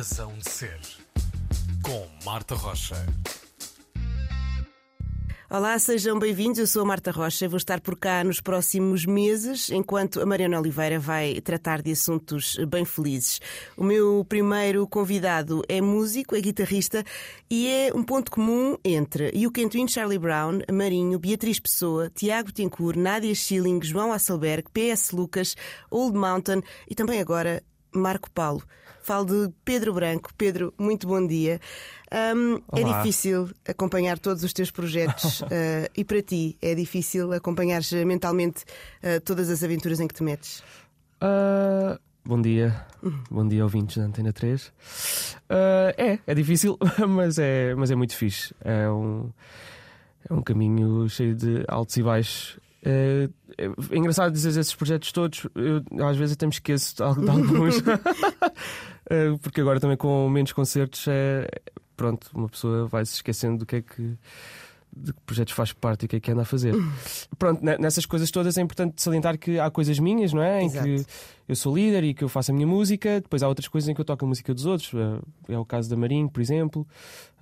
Razão de Ser, com Marta Rocha. Olá, sejam bem-vindos. Eu sou a Marta Rocha. Vou estar por cá nos próximos meses, enquanto a Mariana Oliveira vai tratar de assuntos bem felizes. O meu primeiro convidado é músico, é guitarrista e é um ponto comum entre Can Twin Charlie Brown, Marinho, Beatriz Pessoa, Tiago Tencourt, Nádia Schilling, João Asselberg, PS Lucas, Old Mountain e também agora Marco Paulo. Falo de Pedro Branco. Pedro, muito bom dia. Um, é difícil acompanhar todos os teus projetos uh, e para ti é difícil acompanhar mentalmente uh, todas as aventuras em que te metes? Uh, bom dia, uhum. bom dia ouvintes da Antena 3. é, é difícil, mas é, mas é muito fixe. É um, é um caminho cheio de altos e baixos. É, é, engraçado dizer esses projetos todos, eu, às vezes até me esqueço de, alguns, porque agora também com menos concertos é, pronto, uma pessoa vai se esquecendo do que é que de que projetos faz parte e o que é que anda a fazer. Pronto, nessas coisas todas é importante salientar que há coisas minhas, não é? Em Exato. que eu sou líder e que eu faço a minha música, depois há outras coisas em que eu toco a música dos outros. É, é o caso da Marinho, por exemplo,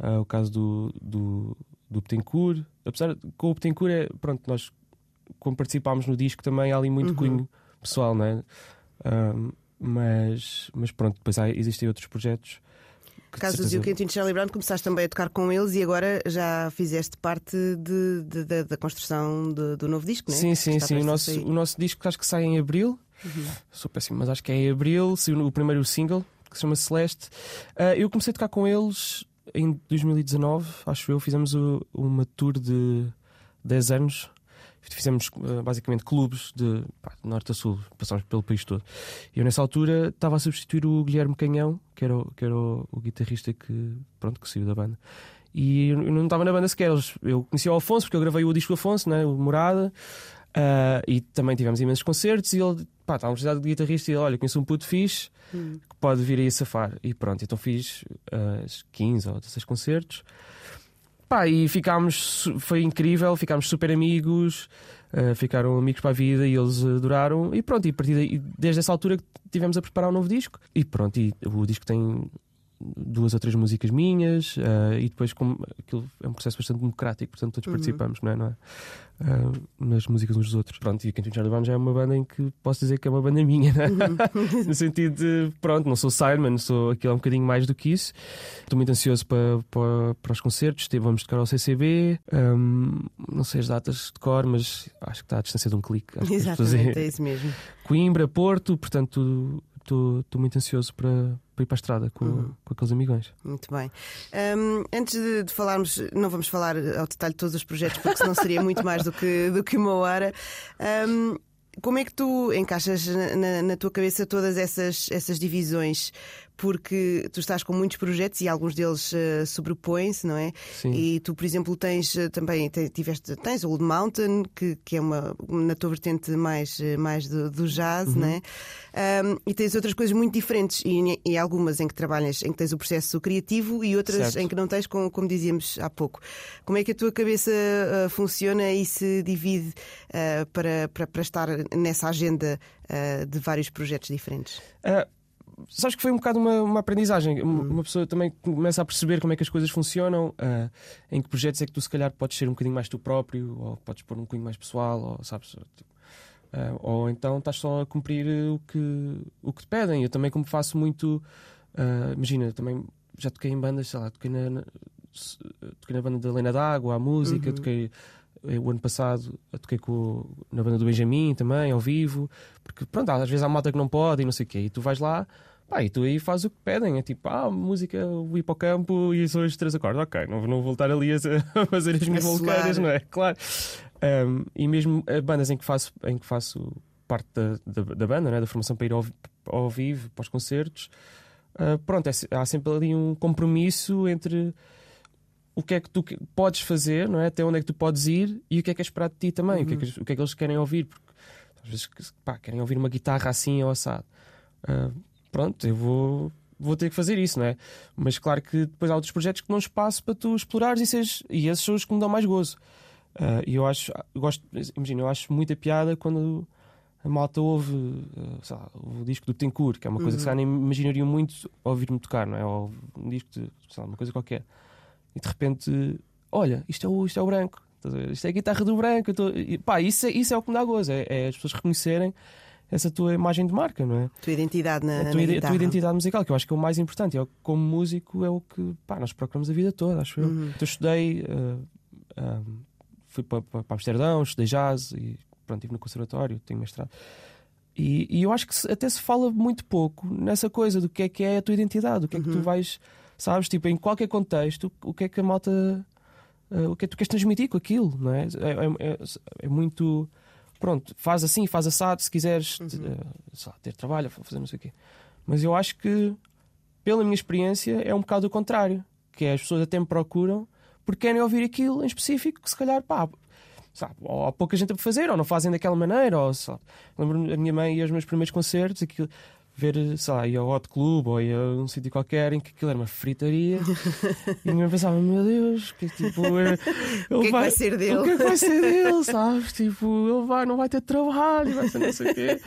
é o caso do, do, do Betancourt. Apesar de com o Betancourt, é, pronto, nós, como participámos no disco, também há ali muito uhum. cunho pessoal, não é? Um, mas, mas pronto, depois há, existem outros projetos caso do Zio e Charlie Brown, começaste também a tocar com eles e agora já fizeste parte de, de, de, da construção do novo disco, não é? Sim, sim, sim. O nosso, o nosso disco acho que sai em abril. Uhum. Sou péssimo, mas acho que é em abril. Saiu o primeiro single, que se chama Celeste. Uh, eu comecei a tocar com eles em 2019, acho eu. Fizemos o, uma tour de 10 anos fizemos uh, basicamente clubes de, pá, de, norte a sul, passámos pelo país todo. E eu nessa altura estava a substituir o Guilherme Canhão, que era o, que era o, o guitarrista que, pronto, que saiu da banda. E eu não estava na banda sequer. Eu conhecia o Afonso, porque eu gravei o disco Afonso, né, o Morada, uh, e também tivemos imensos concertos. E ele, pá, estava a precisar de guitarrista. E ele, olha, conheço um puto fixe hum. que pode vir aí a safar. E pronto, então fiz uh, 15 ou 16 concertos. Pá, e ficámos, foi incrível, ficámos super amigos, uh, ficaram amigos para a vida e eles adoraram. E pronto, e daí, desde essa altura que tivemos a preparar um novo disco. E pronto, e o disco tem duas ou três músicas minhas uh, e depois como aquilo é um processo bastante democrático, portanto todos uhum. participamos, não é? Não é? Uh, nas músicas uns dos outros. Pronto, e o Quentin Charlie Brown já é uma banda em que posso dizer que é uma banda minha, né? uhum. no sentido de, pronto, não sou Simon, sou aquilo é um bocadinho mais do que isso. Estou muito ansioso para, para, para os concertos, vamos tocar ao CCB, um, não sei as datas de cor, mas acho que está à distância de um clique. Exatamente, é isso mesmo. Coimbra, Porto, portanto estou muito ansioso para, para ir para a estrada com, uhum. com aqueles amigões. Muito bem. Um, antes de, de, falarmos, não vamos falar ao detalhe de todos os projetos, porque senão seria muito mais do que, do que uma hora. Um, como é que tu encaixas na, na, tua cabeça todas essas, essas divisões? Porque tu estás com muitos projetos e alguns deles uh, sobrepõem-se, não é? Sim. E tu, por exemplo, tens uh, também tiveste, tens Old Mountain, que, que é uma na tua vertente mais, uh, mais do, do jazz, uhum. não é? Um, e tens outras coisas muito diferentes, e, e, algumas em que trabalhas, em que tens o processo criativo e outras certo. em que não tens, como, como dizíamos há pouco. Como é que a tua cabeça funciona e se divide para, para, para estar nessa agenda de vários projetos diferentes? Sabes que foi um bocado uma, uma aprendizagem. Uma pessoa também começa a perceber como é que as coisas funcionam, uh, em que projetos é que tu, se calhar, podes ser um bocadinho mais tu próprio, ou podes pôr um bocadinho mais pessoal, ou sabes. Uh, ou então estás só a cumprir o que, o que te pedem. Eu também, como faço muito. Uh, imagina, também já toquei em bandas, sei lá, toquei na, na toquei na banda da Lena D'Água, a música, uhum. toquei eh, o ano passado toquei com, na banda do Benjamin também, ao vivo, porque pronto, às vezes há malta que não pode e não sei o quê, e tu vais lá, pá, e tu aí fazes o que pedem, é tipo, ah, música, o campo e são os três acordes, ok, não vou voltar ali a fazer as minhas vulcãs, não é? Claro. Um, e mesmo bandas em que faço, em que faço parte da, da, da banda, né, da formação para ir ao, ao vivo, para os concertos, uh, pronto, é, há sempre ali um compromisso entre o que é que tu podes fazer, não é? Até onde é que tu podes ir e o que é que é esperado de ti também, uhum. o, que é que, o que é que eles querem ouvir, porque às vezes pá, querem ouvir uma guitarra assim ou assado. Uh, pronto, eu vou, vou ter que fazer isso, não é? Mas claro que depois há outros projetos que dão espaço para tu explorares e, seres, e esses são os que me dão mais gozo. Uh, e eu acho, eu gosto, imagina, eu acho muita piada quando a malta ouve, uh, sei lá, o disco do Tencourt, que é uma coisa que se nem imaginariam muito ouvir-me tocar, não é? Ou um disco de sei lá, uma coisa qualquer. E de repente, olha, isto é o, isto é o branco, isto é a guitarra do branco. Tô... E, pá, isso, é, isso é o que me dá gozo, é, é as pessoas reconhecerem essa tua imagem de marca, não é? Tua identidade na, a tua, na a tua identidade musical, que eu acho que é o mais importante. Eu, como músico, é o que pá, nós procuramos a vida toda, acho eu. Uhum. Então, eu estudei, uh, uh, fui para, para Amsterdão, estudei jazz e pronto, estive no conservatório, tenho mestrado. E, e, eu acho que se, até se fala muito pouco nessa coisa do que é que é a tua identidade, o que é que tu vais, sabes, tipo, em qualquer contexto, o que é que a malta. Uh, o que é que tu queres transmitir com aquilo, não é? É, é, é muito pronto, faz assim, faz assado, se quiseres uhum. uh, ter trabalho, fazer não sei o quê. Mas eu acho que, pela minha experiência, é um bocado o contrário. Que é, as pessoas até me procuram porque querem ouvir aquilo em específico, que se calhar, pá, sabe, ou há pouca gente a fazer, ou não fazem daquela maneira, ou sabe. Lembro-me a minha mãe e os meus primeiros concertos, aquilo, ver, sei lá, ia ao Hot Club ou ia a um sítio qualquer em que aquilo era uma fritaria e eu pensava, meu Deus, que tipo, ele, o que é vai, que vai ser dele? O que é que vai ser dele, sabes? Tipo, ele vai, não vai ter trabalho, vai ser não sei o quê.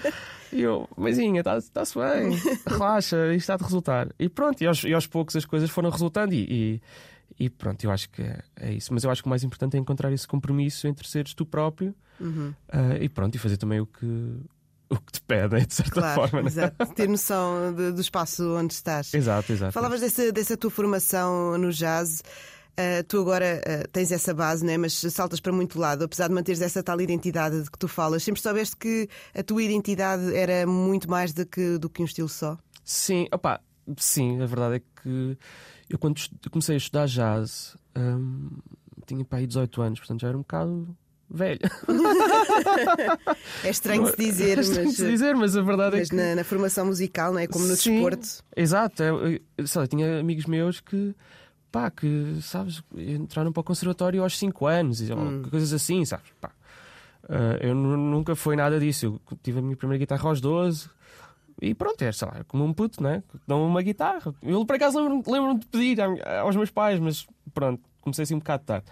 E eu, mãezinha, está-se bem, relaxa, isto está de resultar. E pronto, e aos, e aos poucos as coisas foram resultando e, e, e pronto, eu acho que é, é, isso. Mas eu acho que o mais importante é encontrar esse compromisso entre seres tu próprio uhum. uh, e pronto, e fazer também o que o que te pedem, de certa claro, forma. Né? Exato. Ter noção de, do espaço onde estás. Exato, exato. Falavas dessa, dessa tua formação no jazz. Uh, tu agora uh, tens essa base, né? mas saltas para muito lado, apesar de manteres essa tal identidade de que tu falas. Sempre soubeste que a tua identidade era muito mais do que, do que um estilo só? Sim, opa, sim, a verdade é que eu quando comecei a estudar jazz um, tinha para aí 18 anos, portanto já era um bocado velho. é estranho se dizer, é estranho mas, se dizer, mas a verdade mas é que. Na, na, formação musical, não é? Como no Sim, desporto. Exato. Eu, eu, sei lá, tinha amigos meus que. Pá, que, sabes, entraram para o conservatório aos 5 anos, hum. coisas assim, sabes? Pá. Uh, eu nunca foi nada disso. Eu tive a minha primeira guitarra aos 12 e pronto, é, sei lá, como um puto, né? Dão uma guitarra. Eu por acaso lembro-me lembro de pedir aos meus pais, mas pronto, comecei assim um bocado tarde.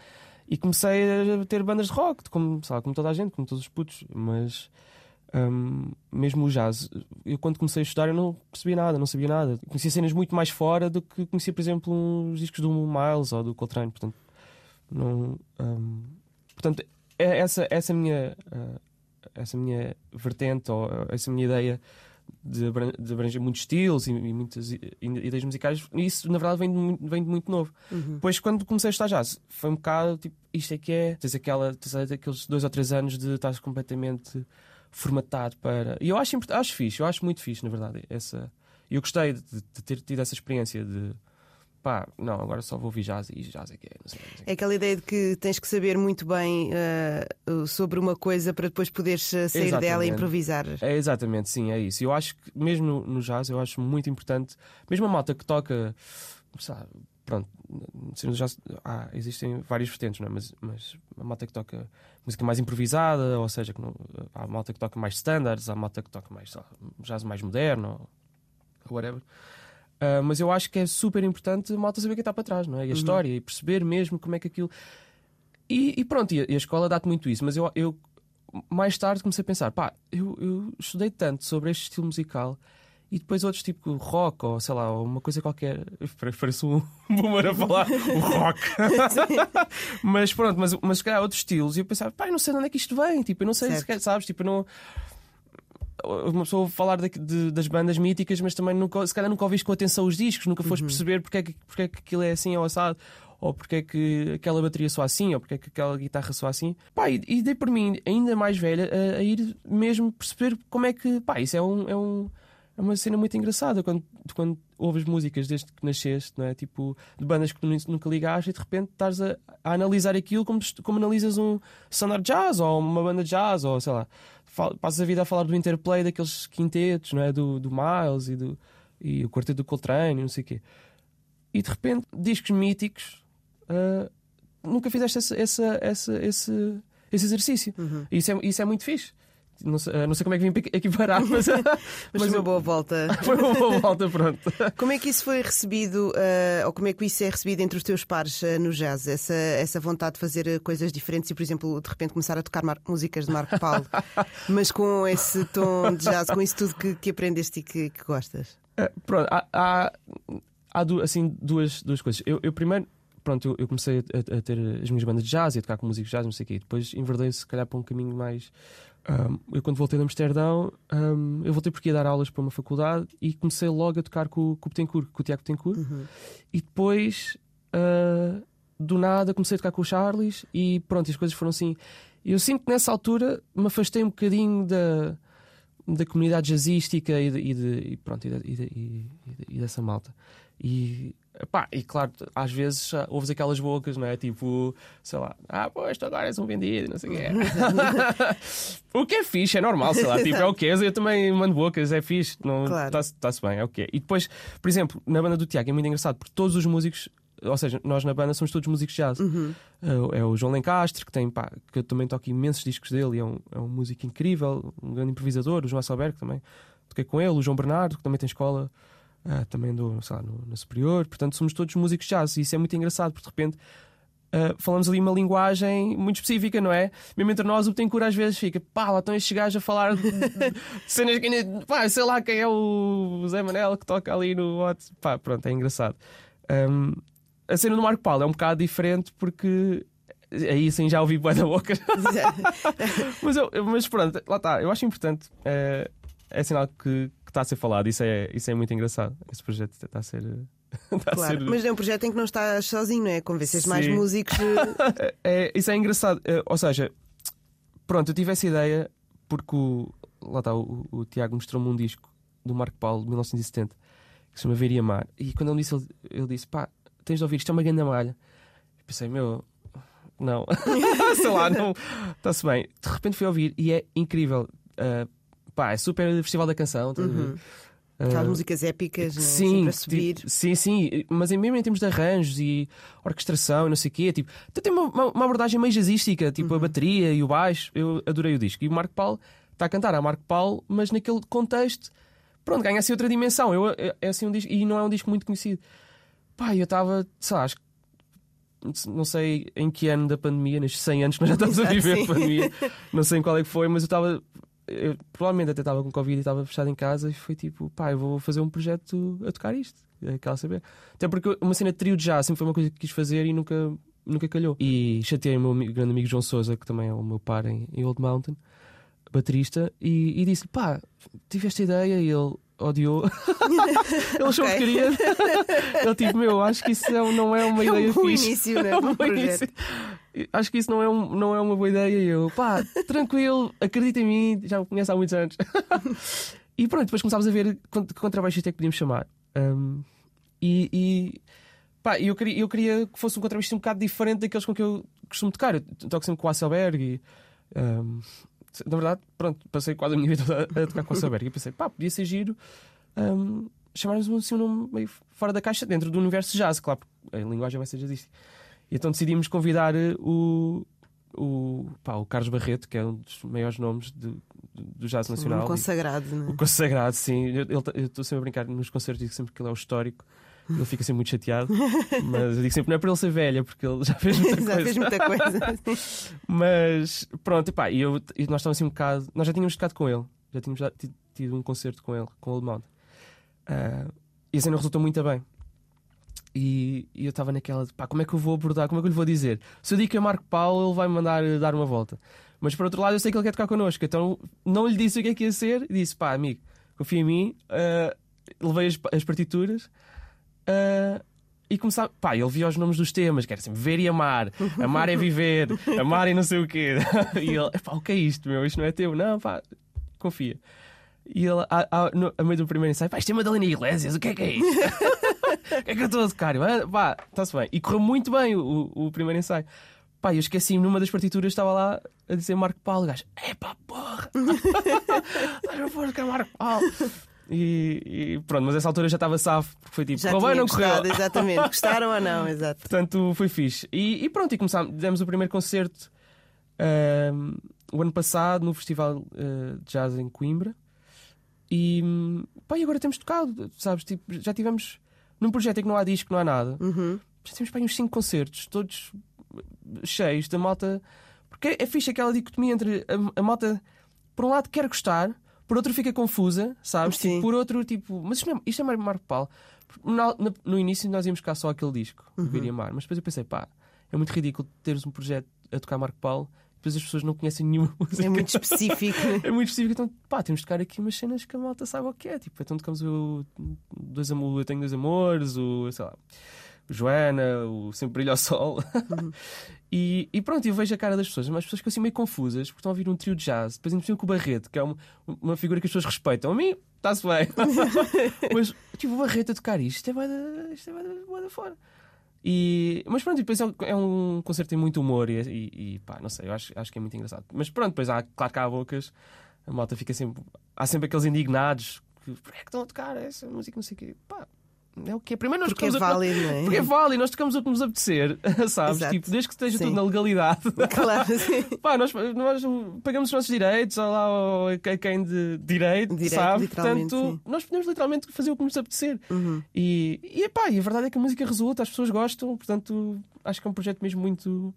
E comecei a ter bandas de rock, como, sabe, como toda a gente, como todos os putos. Mas um, mesmo o jazz, eu quando comecei a estudar eu não percebia nada, não sabia nada. Conhecia cenas muito mais fora do que conhecia, por exemplo, os discos do Miles ou do Coltrane. Portanto, não, um, portanto é essa, essa minha. Uh, essa minha vertente ou essa minha ideia de, abranger muitos estilos e, e, muitas ideias musicais, e isso na verdade vem de, muito, vem de muito novo. Uhum. Depois, quando comecei a estar jazz, foi um bocado tipo, isto é que é. Tens, aquela, tens aqueles dois ou três anos de estar completamente formatado para. E eu acho, acho fixe, eu acho muito fixe, na verdade. Essa... Eu gostei de, de ter tido essa experiência de pá, não, agora só vou ouvir jazz e jazz é que é. Não sei, não sei. É aquela ideia de que tens que saber muito bem uh, sobre uma coisa para depois poderes sair exatamente. dela e improvisar. É exatamente, sim, é isso. Eu acho que mesmo no, no jazz, eu acho muito importante, mesmo a malta que toca, sabe, pronto, no jazz ah, existem várias vertentes, não é? mas, mas a malta que toca música mais improvisada, ou seja, que não, há a malta que toca mais standards, há a malta que toca mais jazz mais moderno, ou whatever. Uh, mas eu acho que é super importante a malta saber quem está para trás, não é? E a uhum. história, e perceber mesmo como é que aquilo. E, e pronto, e a, e a escola dá-te muito isso, mas eu, eu mais tarde comecei a pensar, pá, eu, eu estudei tanto sobre este estilo musical e depois outros tipo rock ou sei lá, uma coisa qualquer. Parece um boomer a falar o rock. mas pronto, mas, mas se calhar outros estilos. E eu pensava, pá, eu não sei de onde é que isto vem. Tipo, eu não sei se sabes, tipo, eu não uma pessoa falar de, de, das bandas míticas, mas também nunca, se calhar nunca ouviste com atenção os discos, nunca foste uhum. perceber porque é, que, porque é que aquilo é assim ou assado, ou porque é que aquela bateria soa assim, ou porque é que aquela guitarra soa assim. Pá, e, e dei por mim, ainda mais velha, a, a, ir mesmo perceber como é que. Pá, isso é um. É um é uma cena muito engraçada quando, quando ouves músicas desde que nasceste, não é? Tipo, de bandas que nunca ligaste e de repente estás a, a analisar aquilo como, como analisas um standard jazz ou uma banda de jazz ou sei lá. Passas a vida a falar do interplay daqueles quintetos, não é? Do, do Miles e, do, e o quarteto do Coltrane e não sei o quê. E de repente, discos míticos, uh, nunca fizeste essa, essa, essa, esse, esse exercício. Uhum. Isso, é, isso é muito fixe. Não sei, eh, não sei como é que vim aqui parar, mas, mas, foi uma boa volta. Foi uma boa volta, pronto. Como é que isso foi recebido, uh, ou como é que isso é recebido entre os teus pares uh, no jazz? Essa, essa vontade de fazer coisas diferentes e, por exemplo, de repente começar a tocar músicas de Marco Paulo, mas com esse tom de jazz, com isso tudo que, que aprendeste e que, que gostas? Uh, pronto, há, há, há assim, duas, duas coisas. Eu, eu primeiro pronto, eu, eu comecei a, a, ter as minhas bandas de jazz e a tocar com músicos de jazz, não sei o quê. Depois enverdei se calhar para um caminho mais. Um, eu, quando voltei de Amsterdão, um, eu voltei porque ia dar aulas para uma faculdade e comecei logo a tocar com, com o Betancourt, com o Tiago Betancourt. Uhum. E depois, uh, do nada, comecei a tocar com o Charles e pronto, as coisas foram assim. Eu sinto que nessa altura me afastei um bocadinho da, da comunidade jazzística e, de, e, de, e pronto, e, de, e, dessa malta. E Pá, e claro, às vezes ouves aquelas bocas, não é? Tipo, sei lá, ah, pois, tu agora és um vendido, não sei o quê. o que é fixe, é normal, sei lá, tipo, é o que Eu também mando bocas, é fixe, não está-se claro. tá bem, é o que E depois, por exemplo, na banda do Tiago é muito engraçado, porque todos os músicos, ou seja, nós na banda somos todos músicos de jazz. Uhum. É, é o João Lencastre, que tem, pá, que eu também toco imensos discos dele, e é um, é um músico incrível, um grande improvisador, o João Asselberg também. Toquei com ele, o João Bernardo, que também tem escola uh, também do, lá, no, no, superior. Portanto, somos todos músicos de jazz e isso é muito engraçado, porque de repente uh, falamos ali uma linguagem muito específica, não é? Mesmo entre nós, o Betancourt às vezes fica, pá, lá estão estes gajos a falar de, cenas que pá, sei lá quem é o Zé Manel que toca ali no WhatsApp. Pá, pronto, é engraçado. Um, a cena do Marco Paulo é um bocado diferente porque aí sim já ouvi boa da boca. mas, eu, mas pronto, lá está. Eu acho importante. É, é sinal que, que está a ser falado. Isso é, isso é muito engraçado. Esse projeto está a ser. Está claro, a ser... mas é um projeto em que não estás sozinho, não é? Convences mais músicos. é, isso é engraçado. É, ou seja, pronto, eu tive essa ideia porque o, lá está, o, o Tiago mostrou-me um disco do Marco Paulo de 1970 que se chama Ver e Amar. E quando ele disse, ele, ele disse: pá, tens de ouvir, isto é uma grande malha. Eu pensei, meu, não, sei lá, não, está-se bem. De repente fui ouvir e é incrível. Uh, pá, é super Festival da Canção. Uhum. Aquelas uh, músicas épicas, né? sim, a subir. Tipo, sim, sim, mas mesmo em termos de arranjos e orquestração e não sei o quê, tipo, tem uma, uma, abordagem meio jazzística, tipo uhum. a bateria e o baixo. Eu adorei o disco. E o Marco Paulo está a cantar a Marco Paulo, mas naquele contexto, pronto, ganha assim outra dimensão. Eu, é, é assim um disco, e não é um disco muito conhecido. Pá, eu estava, que não sei em que ano da pandemia, nestes 100 anos que nós já estamos a viver a pandemia, não sei em qual é que foi, mas eu estava eu provavelmente até estava com Covid e estava fechado em casa e foi tipo, pá, eu vou fazer um projeto a tocar isto. É aquela saber. Até porque uma cena de trio de jazz sempre foi uma coisa que quis fazer e nunca, nunca calhou. E chateei o meu amigo, grande amigo João Souza, que também é o meu par em, em Old Mountain, baterista, e, e disse-lhe, pá, tive esta ideia e ele odiou. ele achou okay. que queria. ele tipo, meu, acho que isso é não é uma é ideia um bom fixe. Início, né? É um bom início acho que isso não é, um, não é uma boa ideia. E eu, pá, tranquilo, acredita em mim, já me conheço há muitos anos. e pronto, depois começámos a ver que contrabaixista é que podíamos chamar. Um, e, e pá, eu queria, eu queria que fosse um contrabaixista um bocado diferente daqueles com que eu costumo tocar. Eu toco sempre com o Hasselberg e. Um, na verdade, pronto, passei quase a minha vida a, a tocar com o Hasselberg e pensei, pá, podia ser giro. Um, chamarmos assim um nome meio fora da caixa, dentro do universo jazz, claro, porque a linguagem vai ser jazzística. E então decidimos convidar eh, o, o, pá, o Carlos Barreto, que é um dos maiores nomes de, do jazz nacional. O consagrado, e, não é? O consagrado, sim. Eu estou sempre a brincar nos concertos, digo sempre que ele é o histórico. Ele fica sempre muito chateado, mas eu digo sempre não é para ele ser velha, porque ele já fez muita já coisa. fez muita coisa. mas pronto, e, e, eu, e nós estávamos assim um bocado. Nós já tínhamos tocado com ele, já tínhamos tido um concerto com ele, com o Alemão. Uh, e assim não resultou muito bem. E, e eu estava naquela de pá, como é que eu vou abordar, como é que eu lhe vou dizer? Se eu digo que é Marco Paulo, ele vai me mandar eh, dar uma volta. Mas por outro lado, eu sei que ele quer tocar connosco, então não lhe disse o que é que ia ser, disse pá, amigo, confia em mim, uh, levei as, as partituras. Uh, e começava, pá, ele via os nomes dos temas, que era assim, ver e amar, amar é viver, amar e não sei o quê. E ele, pá, o que é isto, meu? Isto não é teu? Não, pá, confia. E ele, a, a, no, a meio do primeiro ensaio, pá, isto é Madalena Iglesias, o que é que é isto? O que é que eu estou a tocar? Pá, está-se bem. E correu muito bem o, o primeiro ensaio. Pá, eu esqueci numa das partituras estava lá a dizer Marco Paulo. O gajo, é pá, porra! Estás a que é Marco Paulo. E, e, pronto, mas essa altura já estava safo, porque foi tipo, correu bem não correu? Exatamente, gostaram ou não, exato. Portanto, foi fixe. E, e pronto, e começámos, demos o primeiro concerto. o ano passado no Festival uh, de Jazz em Coimbra. E, pá, e agora temos tocado, sabes? Tipo, já tivemos num projeto em que não há disco, não há nada. Uhum. Já temos pá, uns 5 concertos, todos cheios da malta. Porque é fixe aquela dicotomia entre a, a malta, por um lado, quer gostar, por outro, fica confusa, sabes? Tipo, por outro, tipo, mas isto, não é, isto é Mar- Marco Paulo. No, no- no início nós íamos cá só aquele disco, Uhum. o Viria Mar, mas depois eu pensei, pá, é muito ridículo teres um projeto a tocar Marco Paulo, depois as pessoas não conhecem nenhuma música. É muito específico. É muito específico, então pá, temos de tocar aqui umas cenas que a malta saiba o que é. Tipo, então tocamos o dois Eu Tenho Dois Amores, o sei lá, o Joana, o Sempre Brilha ao Sol. e, e pronto, eu vejo a cara das pessoas, mas as pessoas ficam assim meio confusas porque estão a ouvir um trio de jazz, depois ainda com o Barreto, que é uma, uma figura que as pessoas respeitam. A mim, está-se bem. mas tipo, o Barreto a tocar isto, isto é isto é bué da- bué da fora. E, mas pronto, depois é um, é um concerto que tem muito humor e, e, e pá, não sei, eu acho, acho que é muito engraçado. Mas pronto, depois há, claro que há bocas, a malta fica sempre. Há sempre aqueles indignados que por que é que estão a tocar essa música, não sei o quê. Pá, é o quê? Primeiro nós Porque é válido, não é? Porque é válido, nós tocamos o que nos apetecer, sabes? Exato. Tipo, desde que esteja Sim. tudo na legalidade. Claro, sim. Pá, nós, nós pagamos os nossos direitos, ou lá a quem de direito, Direito, sabe? Portanto, sim. nós podemos literalmente fazer o que nos apetecer. Uhum. E, e, epá, e a verdade é que a música resulta, as pessoas gostam, portanto, acho que é um projeto mesmo muito,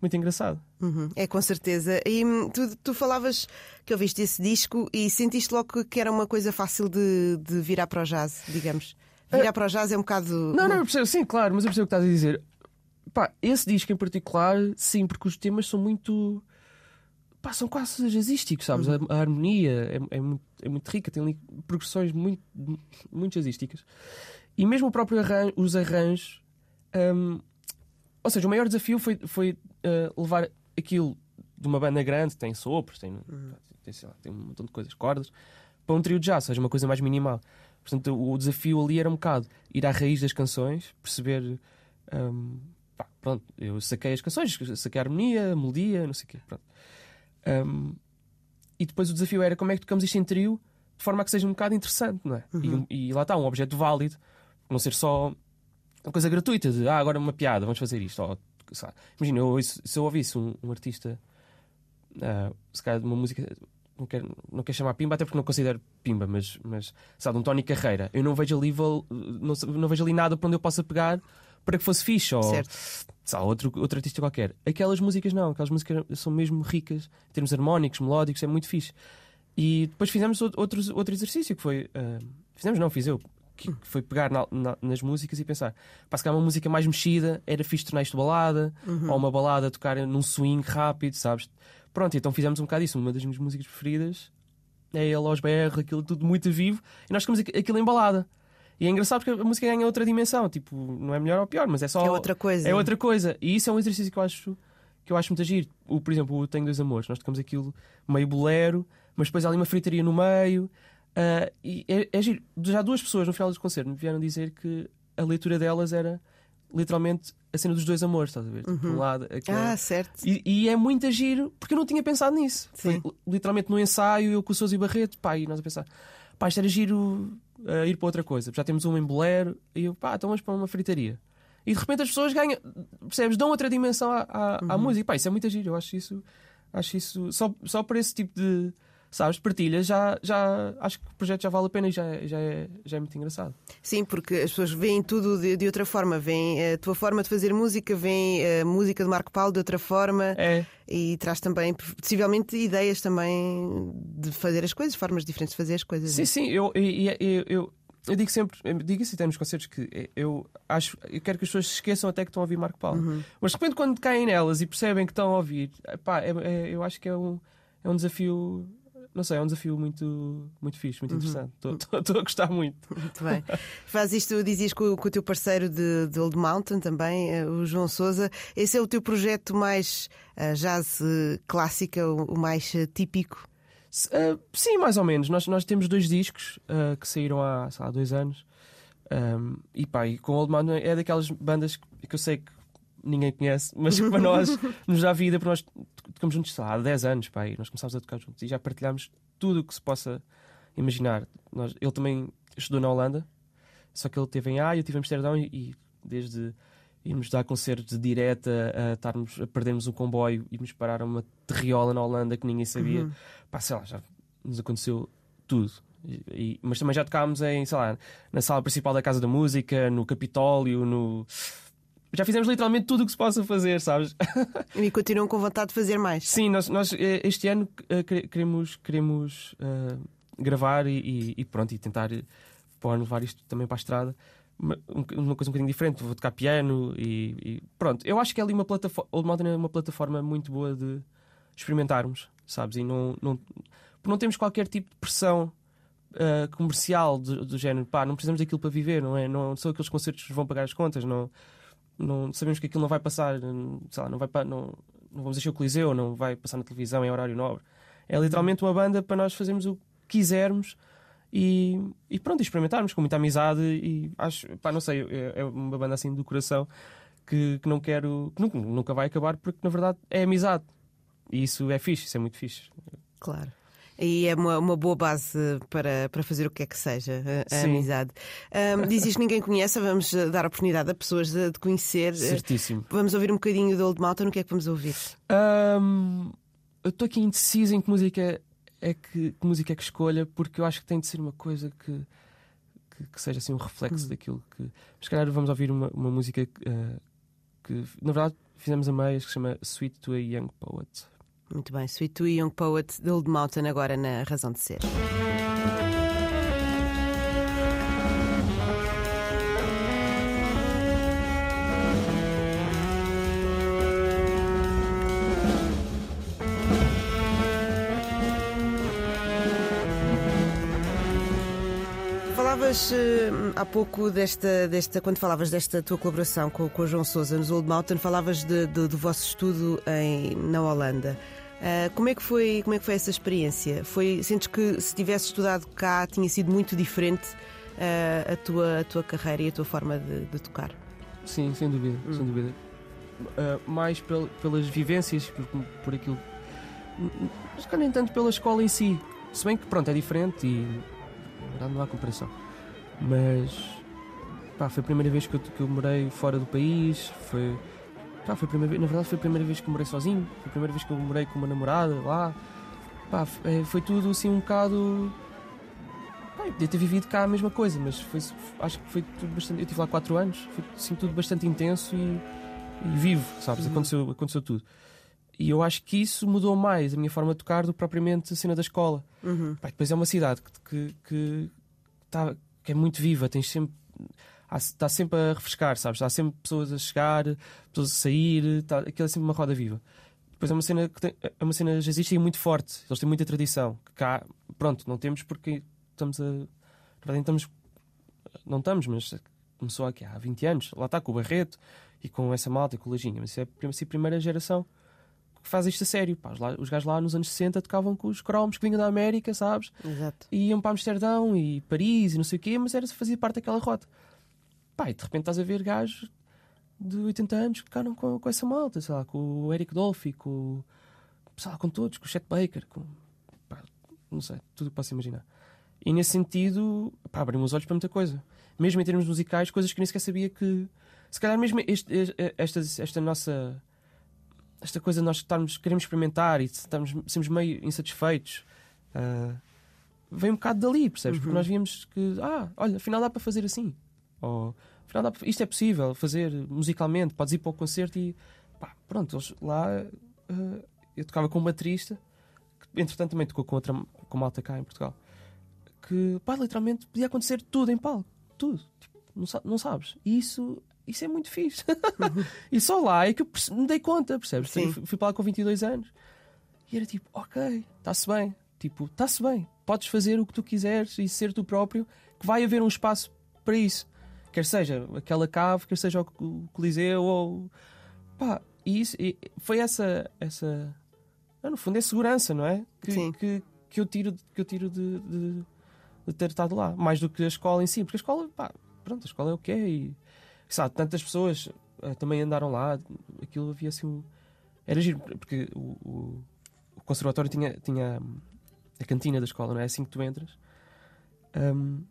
muito engraçado. Uhum, É com certeza. E hum, tu, tu falavas que ouviste esse disco e sentiste logo que- que era uma coisa fácil de, de virar para o jazz, digamos. Virar para o jazz é um bocado. Não, não, eu percebo, sim, claro, mas eu percebo o que estás a dizer. Pá, esse disco em particular, sim, porque os temas são muito. Pá, são quase jazzísticos, sabes? A, a harmonia é, é muito, é muito rica, tem ali progressões muito, muito jazzísticas. E mesmo o próprio arranjo, os arranjos. hum, ou seja, o maior desafio foi, foi ah, levar aquilo de uma banda grande, tem sopros, tem, tem, sei lá, tem um montão de coisas, cordas, para um trio de jazz, ou seja, uma coisa mais minimal. Portanto, o, desafio ali era um bocado ir à raiz das canções, perceber. hum, pá, pronto, eu saquei as canções, saquei a harmonia, a melodia, não sei o quê. Pronto. Hum, e depois o desafio era como é que tocamos isto em trio de forma a que seja um bocado interessante, não é? E um- E, lá está, um objeto válido, não ser só uma coisa gratuita de ah, agora uma piada, vamos fazer isto. Ou. Imagina, eu se eu ouvisse um, um artista, ah, se calhar de uma música, não quero, não quero chamar Pimba, até porque não considero Pimba, mas, mas sabe, um Tony Carreira, eu não vejo ali, não, não vejo ali nada para onde eu possa pegar para que fosse fixe. Ou, lá, outro, outro artista qualquer. Aquelas músicas não, aquelas músicas são mesmo ricas em termos harmónicos, melódicos, é muito fixe. E depois fizemos outro, outro, exercício que foi. ah, fizemos, não, fiz eu. Que foi pegar na- na- nas músicas e pensar, para se calhar uma música mais mexida era fixe tornar isto balada, ou uma balada tocar num swing rápido, sabes? Pronto, então fizemos um bocado isso. Uma das minhas músicas preferidas é ele aos BR, aquilo tudo muito vivo, e nós ficamos aqu- aquilo em balada. E é engraçado porque a música ganha outra dimensão, tipo, não é melhor ou pior, mas é só. É outra coisa. É outra coisa. E isso é um exercício que eu acho, que eu acho muito agir. O, por exemplo, o Tenho Dois Amores. Nós tocamos aquilo meio bolero, mas depois há ali uma fritaria no meio. ah, e é, é giro. Já duas pessoas no final do concerto me vieram dizer que a leitura delas era literalmente a cena dos dois amores, estás a ver? Tipo, por um lado, aquela- Ah, certo. e, e é muito giro, porque eu não tinha pensado nisso. Sim. Foi literalmente no ensaio, eu com o Sousa e Barreto, pá, e nós a pensar, pá, isto era giro uh, ir para outra coisa. Já temos um em bolero, e eu, pá, então vamos para uma fritaria. E de repente as pessoas ganham, percebes, dão outra dimensão à, à, à música. Pá, isso é muito giro, eu acho isso, acho isso, só, só por esse tipo de, sabes, partilhas, já, já acho que o projeto já vale a pena e já, é- já, é, já é muito engraçado. Sim, porque as pessoas veem tudo de, de outra forma. Veem a tua forma de fazer música, veem a música de Marco Paulo de outra forma É, e traz também, possivelmente, ideias também de fazer as coisas, formas diferentes de fazer as coisas. Sim, sim, eu, e- e- eu, eu, eu digo sempre, eu digo isso até nos concertos que eu acho, eu quero que as pessoas se esqueçam até que estão a ouvir Marco Paulo. Mas de repente, quando caem nelas e percebem que estão a ouvir, pá, é- é- eu acho que é um, é um desafio. Não sei, é um desafio muito, muito fixe, muito interessante. Estou a gostar muito. Muito bem. Faz isto, dizias com, com o teu parceiro de, de Old Mountain também, eh, o João Souza. Esse é o teu projeto mais eh, jazz eh, clássica, o, o mais típico. Ah, sim, mais ou menos. Nós, nós temos dois discos ah, que saíram há, lá, dois anos. Ahm, e pá, e com Old Man é daquelas bandas que, que eu sei que ninguém conhece, mas que para nós nos dá vida, porque nós tocamos juntos sei lá, há 10 anos, pá, e nós começámos a tocar juntos e já partilhámos tudo o que se possa imaginar. Nós, ele também estudou na Holanda, só que ele esteve em A eu estive em Amsterdão e, e desde irmos dar concertos de direta, a, estarmos, a perdermos um comboio, irmos parar a uma terriola na Holanda que ninguém sabia. Uhum. Pá, sei lá, já nos aconteceu tudo. E- e- mas também já tocámos em, sei lá, na sala principal da Casa da Música, no Capitólio, no. Já fizemos literalmente tudo o que se possa fazer, sabes? E continuam com vontade de fazer mais. Sim, nós, nós, eh, este ano eh, quere- queremos, queremos eh, gravar e, e- pronto, e tentar ano levar isto também para a estrada. Uma, um- uma coisa um bocadinho diferente, vou tocar piano e, e pronto. Eu acho que é ali uma plataforma, Old Mountain é uma plataforma muito boa de experimentarmos, sabes? E não, não, não temos qualquer tipo de pressão eh, comercial do, do género, pá, não precisamos daquilo para viver, não é? Não são aqueles concertos que vão pagar as contas, não, não sabemos que aquilo não vai passar, hum, sei lá, não vai não, não vamos encher o Coliseu, não vai passar na televisão em horário nobre. É literalmente uma banda para nós fazermos o que quisermos e, e pronto, experimentarmos com muita amizade e acho, pá, não sei, é, é uma banda assim do coração que, que não quero, que nunca, nunca vai acabar porque na verdade é amizade. E isso é fixe, isso é muito fixe. Claro. E é uma, uma boa base para, para fazer o que é que seja, a, a amizade. Ahm, dizes que ninguém conhece, vamos eh, dar oportunidade a pessoas de, de conhecer. Eh, Certíssimo. Vamos ouvir um bocadinho do Old Mountain, o que é que vamos ouvir? Ahm, eu estou aqui indeciso em que música é que, que música é que escolha, porque eu acho que tem de ser uma coisa que, que, que seja assim um reflexo daquilo que. Mas se calhar vamos ouvir uma, uma música que, eh, que, na verdade, fizemos a meias que se chama Sweet to a Young Poet. Muito bem, Sweet to Young Poet de Old Mountain, agora na Razão de Ser. Falavas eh, há pouco desta, desta, quando falavas desta tua colaboração com, com o João Sousa nos Old Mountain, falavas de- de- do vosso estudo em, na Holanda. Ah, como, é que foi, como é que foi essa experiência? Foi, sentes que se tivesse estudado cá tinha sido muito diferente ah, a, tua, a tua carreira e a tua forma de, de tocar? Sim, sem dúvida, sem dúvida. Ah, mais pel- pelas vivências, por, por aquilo. Mas nem tanto pela escola em si. Se bem que, pronto, é diferente e. Não há comparação. Mas. Pá, foi a primeira vez que eu, que eu morei fora do país. Foi. Pá, foi a primeira vez, na verdade, foi a primeira vez que eu morei sozinho. Foi a primeira vez que eu morei com uma namorada lá. Pá, é, foi tudo assim um bocado. Pá, eu podia ter vivido cá a mesma coisa, mas foi, acho que foi tudo bastante. Eu estive lá 4 anos, foi assim, tudo bastante intenso e, e vivo, sabes? Uhum. Aconteceu, aconteceu tudo. E eu acho que isso mudou mais a minha forma de tocar do que propriamente a cena da escola. Uhum. Pá, depois é uma cidade que, que, que, tá- é muito viva, tens sempre. Está sempre a refrescar, sabes? Há sempre pessoas a chegar, pessoas a sair, tá, aquilo é sempre uma roda viva. Depois é uma cena que tem, é uma cena jazzista e muito forte, eles têm muita tradição. Que cá, pronto, não temos porque estamos a. Na verdade, estamos. Não estamos, mas começou aqui há 20 anos. Lá está com o Barreto e com essa malta e com o Lajinha. Mas isso é a prim- a primeira geração faz isto a sério. Pá, os, lá- os gajos lá nos anos 60 tocavam com os cromos que vinham da América, sabes? Exato. E iam para Amsterdão e Paris e não sei o quê, mas era fazia parte daquela rota. Pá, e de repente estás a ver gajos de 80 anos que tocaram com, com essa malta, sei lá, com o Eric Dolphy, com, sei lá, com todos, com o Chet Baker, com, pá, não sei, tudo o que posso imaginar. E nesse sentido, pá, abriu os olhos para muita coisa. Mesmo em termos musicais, coisas que nem sequer sabia que. Se calhar mesmo este- este- esta, esta nossa. Esta coisa de nós estarmos, queremos experimentar e estamos, sermos meio insatisfeitos. ah, vem um bocado dali, percebes? Porque nós víamos que, ah, olha, afinal dá para fazer assim. Ou, afinal dá para, isto é possível fazer musicalmente, podes ir para o concerto e pá, pronto, eles lá ah, eu tocava com um baterista, que entretanto também tocou com outra com malta cá em Portugal, que pá, literalmente podia acontecer tudo em palco, tudo. Tipo, não, não sabes? E isso, isso é muito fixe. e só lá é que eu me dei conta, percebes? Sim. Fui- fui para lá com 22 anos e era tipo, ok, está-se bem. Tipo, está-se bem. Podes fazer o que tu quiseres e ser tu próprio, que vai haver um espaço para isso. Quer seja aquela cave, quer seja o Coliseu ou. Pá, e isso e foi essa. essa ah, no fundo, é segurança, não é? Que, Sim. que, que eu tiro, que eu tiro de, de, de ter estado lá. Mais do que a escola em si. Porque a escola, pá, pronto, a escola é o que é. E, sabe, tantas pessoas ah, também andaram lá. Aquilo havia assim. um- Era giro, porque o, o, o conservatório tinha, tinha a cantina da escola, não é? Assim que tu entras. Hum,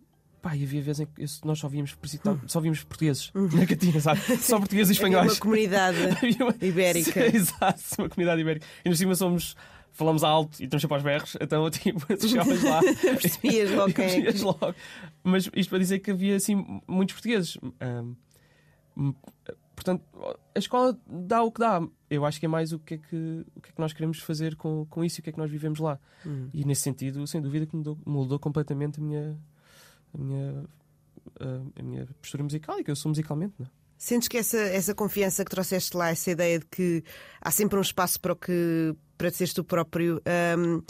Pá, e havia vezes em que nós só víamos, só víamos portugueses na cantina, sabe? Só portugueses e espanhóis. uma comunidade ibérica. Exato, uma comunidade ibérica. E no cima somos falamos alto e estamos sempre aos berros, então tipo, chegavas lá. Percebias logo quem é. Logo. Mas isto para dizer que havia assim muitos portugueses. Um, portanto, a escola dá o que dá. Eu acho que é mais o que é que, o que, é que nós queremos fazer com, com isso e o que é que nós vivemos lá. Hum. E nesse sentido, sem dúvida, que mudou, mudou completamente a minha, a minha, a, a minha postura musical e que eu sou musicalmente. Não é? Sentes que essa, essa confiança que trouxeste lá, essa ideia de que há sempre um espaço para o que para seres tu próprio, um,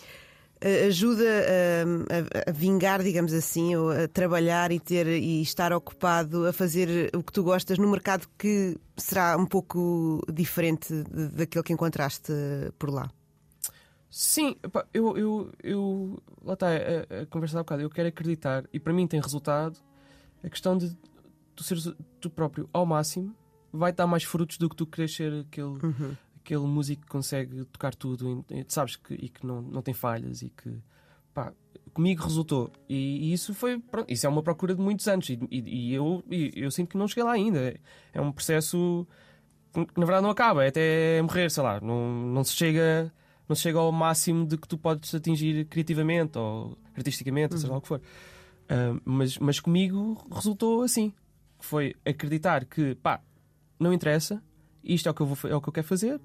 ajuda um, a, a, vingar, digamos assim, ou a trabalhar e ter e estar ocupado a fazer o que tu gostas no mercado que será um pouco diferente daquele que encontraste por lá? Sim, eu, eu, eu lá está a, a conversa há um bocado. Eu quero acreditar, e para mim tem resultado, a questão de tu seres tu próprio ao máximo vai dar mais frutos do que tu queres ser aquele, uhum. Aquele músico que consegue tocar tudo e, sabes que, e que não, não tem falhas e que pá, comigo resultou. E, e, isso foi pronto, isso é uma procura de muitos anos e, e, e eu, eu sinto que não cheguei lá ainda. É um processo que na verdade não acaba, é até morrer, sei lá, não, não se chega. Não se chega ao máximo de que tu podes atingir criativamente ou artisticamente, uhum. seja lá o que for. Uh, mas, mas comigo resultou assim foi acreditar que, pá, não interessa, isto é o que eu, vou, é o que eu quero fazer,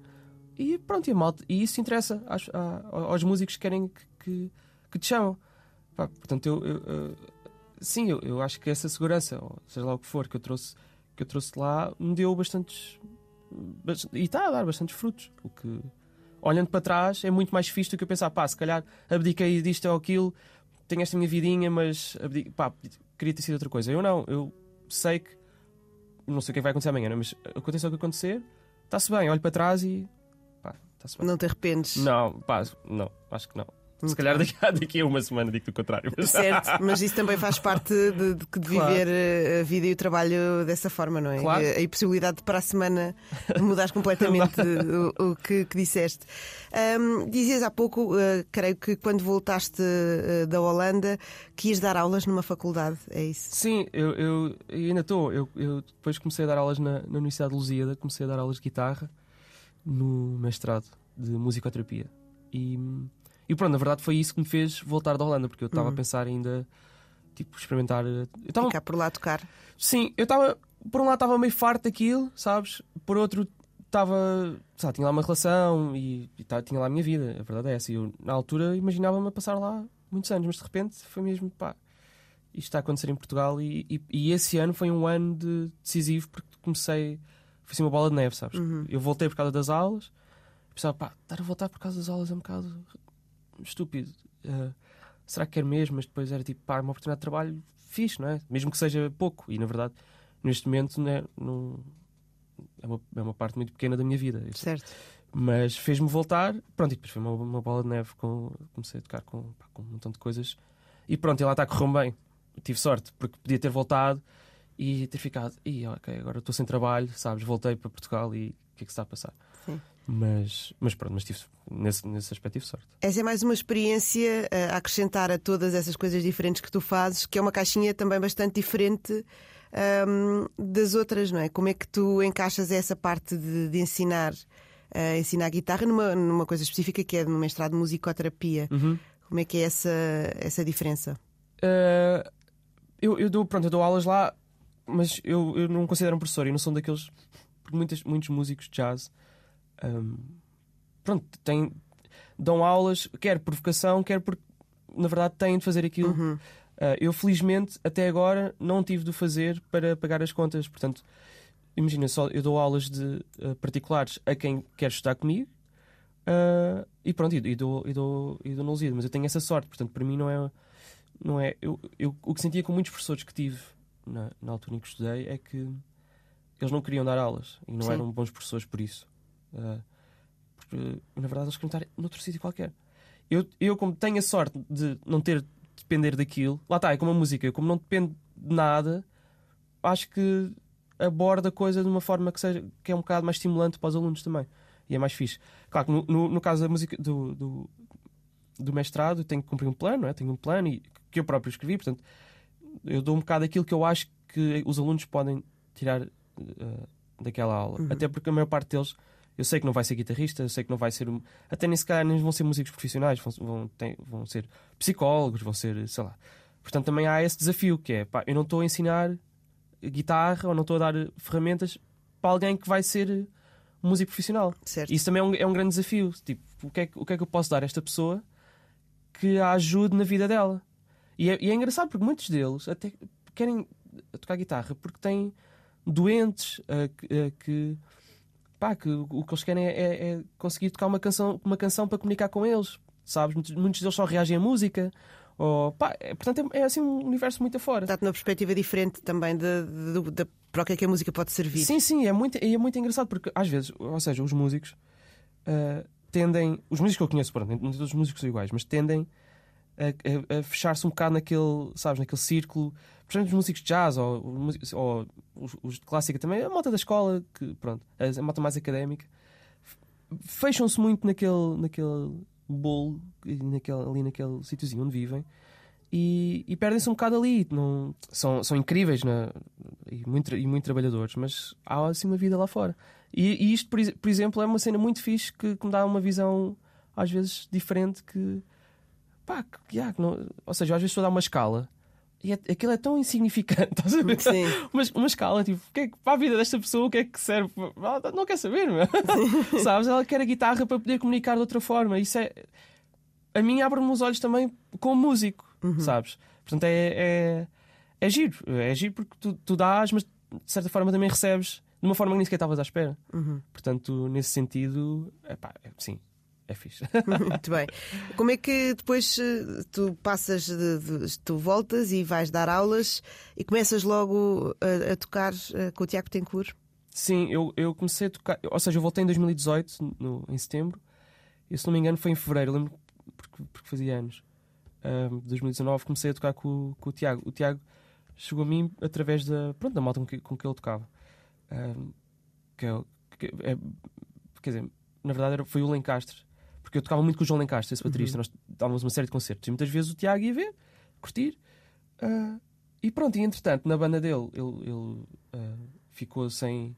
e pronto, e, malta, e isso interessa aos, aos músicos que querem que, que, que te chamam. Pá, portanto, eu, eu, eu sim, eu, eu, acho que essa segurança, ou seja lá o que for, que eu trouxe, que eu trouxe lá, me deu bastantes. e está a dar bastantes frutos. O que, olhando para trás, é muito mais fixe do que eu pensar, pá, se calhar abdiquei disto ou aquilo, tenho esta minha vidinha, mas abdiquei, pá, queria ter sido outra coisa. Eu não, eu sei que não sei o que, é que vai acontecer amanhã, mas aconteça o que acontecer, está-se bem, olho para trás e pá, está-se bem. Não te arrependes? Não, pá, não, acho que não. Se calhar daqui a, daqui a uma semana digo o contrário. Mas... Certo, mas isso também faz parte de, de, de claro. viver eh, a vida e o trabalho dessa forma, não é? Claro. A, a possibilidade de para a semana mudares completamente o, o que, que, disseste. Um, dizias há pouco, uh, creio que quando voltaste uh, da Holanda, que ias dar aulas numa faculdade, é isso? Sim, eu, eu ainda estou. Eu, eu, depois comecei a dar aulas na, na Universidade de Lusíada, comecei a dar aulas de guitarra no mestrado de musicoterapia. E e pronto, na verdade foi isso que me fez voltar da Holanda, porque eu estava uhum. a pensar ainda, tipo, experimentar. Eh, eu tava... Ficar por lá tocar. Sim, eu estava. Por um lado estava meio farto daquilo, sabes? Por outro estava. Tinha lá uma relação e, e tinha lá a minha vida, a verdade é essa. E eu, na altura, imaginava-me a passar lá muitos anos, mas de repente foi mesmo, pá, isto está a acontecer em Portugal. E, e, e esse ano foi um ano de decisivo porque comecei. Foi assim uma bola de neve, sabes? Uhum. Eu voltei por causa das aulas, pensava, pá, estar a voltar por causa das aulas é um bocado estúpido. Uh, será que quer mesmo? Mas depois era tipo, pá, uma oportunidade de trabalho fixe, não é? Mesmo que seja pouco. E na verdade, neste momento, né, não, é, uma, é uma parte muito pequena da minha vida. Certo. Mas fez-me voltar, pronto, e depois foi uma, uma bola de neve. Com, comecei a tocar com, pá, com um montão de coisas. E pronto, e lá está a correr bem. Tive sorte, porque podia ter voltado e ter ficado, e ok, agora estou sem trabalho, sabes? Voltei para Portugal e o que é que está a passar? Sim. Mas, mas pronto, mas tive, nesse, nesse aspecto tive sorte. Essa é mais uma experiência eh, a acrescentar a todas essas coisas diferentes que tu fazes, que é uma caixinha também bastante diferente um, das outras, não é? Como é que tu encaixas essa parte de, de ensinar, uh, ensinar guitarra numa, numa coisa específica que é no mestrado de musicoterapia? Uhum. Como é que é essa, essa diferença? Uh, eu, eu, dou, pronto, eu dou aulas lá, mas eu, eu não considero um professor, e não sou daqueles. Porque muitos, muitos músicos de jazz um, pronto, têm, dão aulas, quer por vocação, quer porque na verdade têm de fazer aquilo. Uhum. Uh, eu, felizmente, até agora não tive de fazer para pagar as contas. Portanto, imagina só, eu dou aulas de uh, particulares a quem quer estudar comigo uh, e pronto, e, e dou, e dou, e dou mas eu tenho essa sorte, portanto, para mim não é. Não é eu, eu, o que sentia com muitos professores que tive na, na altura em que estudei é que eles não queriam dar aulas e não Sim. eram bons professores por isso. Uh, porque, na verdade, eles queriam estar noutro sítio qualquer. Eu, eu, como tenho a sorte de não ter de depender daquilo, lá está, é como a música, eu, como não dependo de nada, acho que aborda a coisa de uma forma que, seja, que é um bocado mais estimulante para os alunos também. E é mais fixe. Claro que no, no, no caso da música do, do, do mestrado, tenho que cumprir um plano, é? tenho um plano e, que eu próprio escrevi, portanto, eu dou um bocado aquilo que eu acho que os alunos podem tirar uh, daquela aula. Uhum. Até porque a maior parte deles, eu sei que não vai ser guitarrista, eu sei que não vai ser. Até nem se calhar nem vão ser músicos profissionais, vão, vão, tem, vão ser psicólogos, vão ser, sei lá. Portanto, também há esse desafio que é, pá, eu não estou a ensinar guitarra ou não estou a dar ferramentas para alguém que vai ser músico profissional. Certo. Isso também é um, é um grande desafio. Tipo, o que, é, que- o que é que eu posso dar a esta pessoa que a ajude na vida dela? E é, e é engraçado porque muitos deles até querem tocar guitarra porque têm doentes ah, que, ah, que, pá, que o que eles querem é, é- é conseguir tocar uma canção, uma canção para comunicar com eles. Sabes? Muitos, muitos deles só reagem à música. Ou, pá, é- portanto, é, é assim um universo muito afora. Dá-te uma perspectiva diferente também de, de- de- para o que é que a música pode servir. Sim, sim, é muito, é muito engraçado porque às vezes, ou seja, os músicos ah, tendem, os músicos que eu conheço, pronto, nem todos os músicos são iguais, mas tendem a, a- a fechar-se um bocado naquele, sabes, naquele círculo, exemplo, os músicos de jazz ou, ou os, os de clássica também, a malta da escola, que pronto, a, a mais académica, fecham-se muito naquele, naquele bolo, naquele, ali naquele sítiozinho onde vivem. E, e perdem-se um bocado ali. Não, são, são incríveis na, e, muito, e muito trabalhadores, mas há assim uma vida lá fora. E, e isto, por, por exemplo, é uma cena muito fixe que, que me dá uma visão às vezes diferente que. Pá, que, yeah, não- ou seja, às vezes estou a dar uma escala e é- aquilo é tão insignificante, estás a ver? Sim. Uma, uma escala, tipo, que é que- para a vida desta pessoa, o que é que serve? Ela não quer saber, meu. Sabes? Ela quer a guitarra para poder comunicar de outra forma. Isso é. A mim abre-me os olhos também como músico, sabes? Portanto, é, é, é giro. É giro porque tu, tu dás, mas de certa forma também recebes de uma forma que nem sequer estavas à espera. Portanto, nesse sentido, epá, é, sim, é fixe. Muito bem. Como é que depois eh, tu passas, de, de- tu voltas e vais dar aulas e começas logo a, a tocar eh, com o Tiago Tencourt? Sim, eu, eu comecei a tocar, ou seja, eu voltei em 2018, no, em setembro, e se não me engano foi em fevereiro, lembro porque, porque fazia anos. Ahm, 2019 comecei a tocar com, o- com o Tiago. O Tiago chegou a mim através da, pronto, da malta com que, com que ele tocava. Que, é, que é- quer dizer, na verdade era, foi o Lencastre, porque eu tocava muito com o João Lencastre, esse baterista. Nós dávamos uma série de concertos e muitas vezes o Tiago ia ver, curtir. ah, e pronto, e entretanto, na banda dele, ele, ele, ah, ficou sem.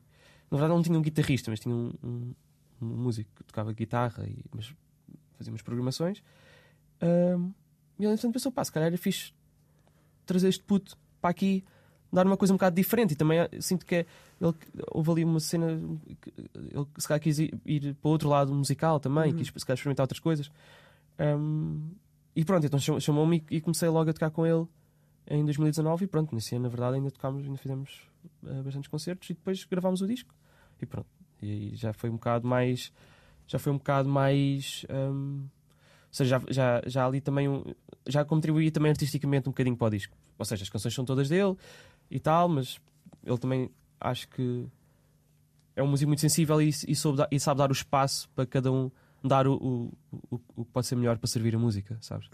Na verdade, não tinha um guitarrista, mas tinha um, um- um músico que tocava guitarra, e, mas fazia umas programações. Ahm, e ele, entretanto, pensou: pá, se calhar era fixe trazer este puto para aqui, dar uma coisa um bocado diferente. E também ah, sinto que é, ele, houve ali uma cena. que Ele se calhar quis ir, ir para o outro lado musical também, quis se calhar experimentar outras coisas. Ahm, e pronto, então chamou- chamou-me e, comecei logo a tocar com ele em 2019. E pronto, nesse ano, na verdade, ainda tocámos, ainda fizemos ah, bastantes concertos e depois gravámos o disco. E pronto, e aí já foi um bocado mais. Já foi um bocado mais. ahm, ou seja, já, já, já ali também. um- já contribuía também artisticamente um bocadinho para o disco. Ou seja, as canções são todas dele e tal, mas ele também acho que é um músico muito sensível e, e, soube e sabe dar o espaço para cada um dar o, o, o, que pode ser melhor para servir a música, sabes?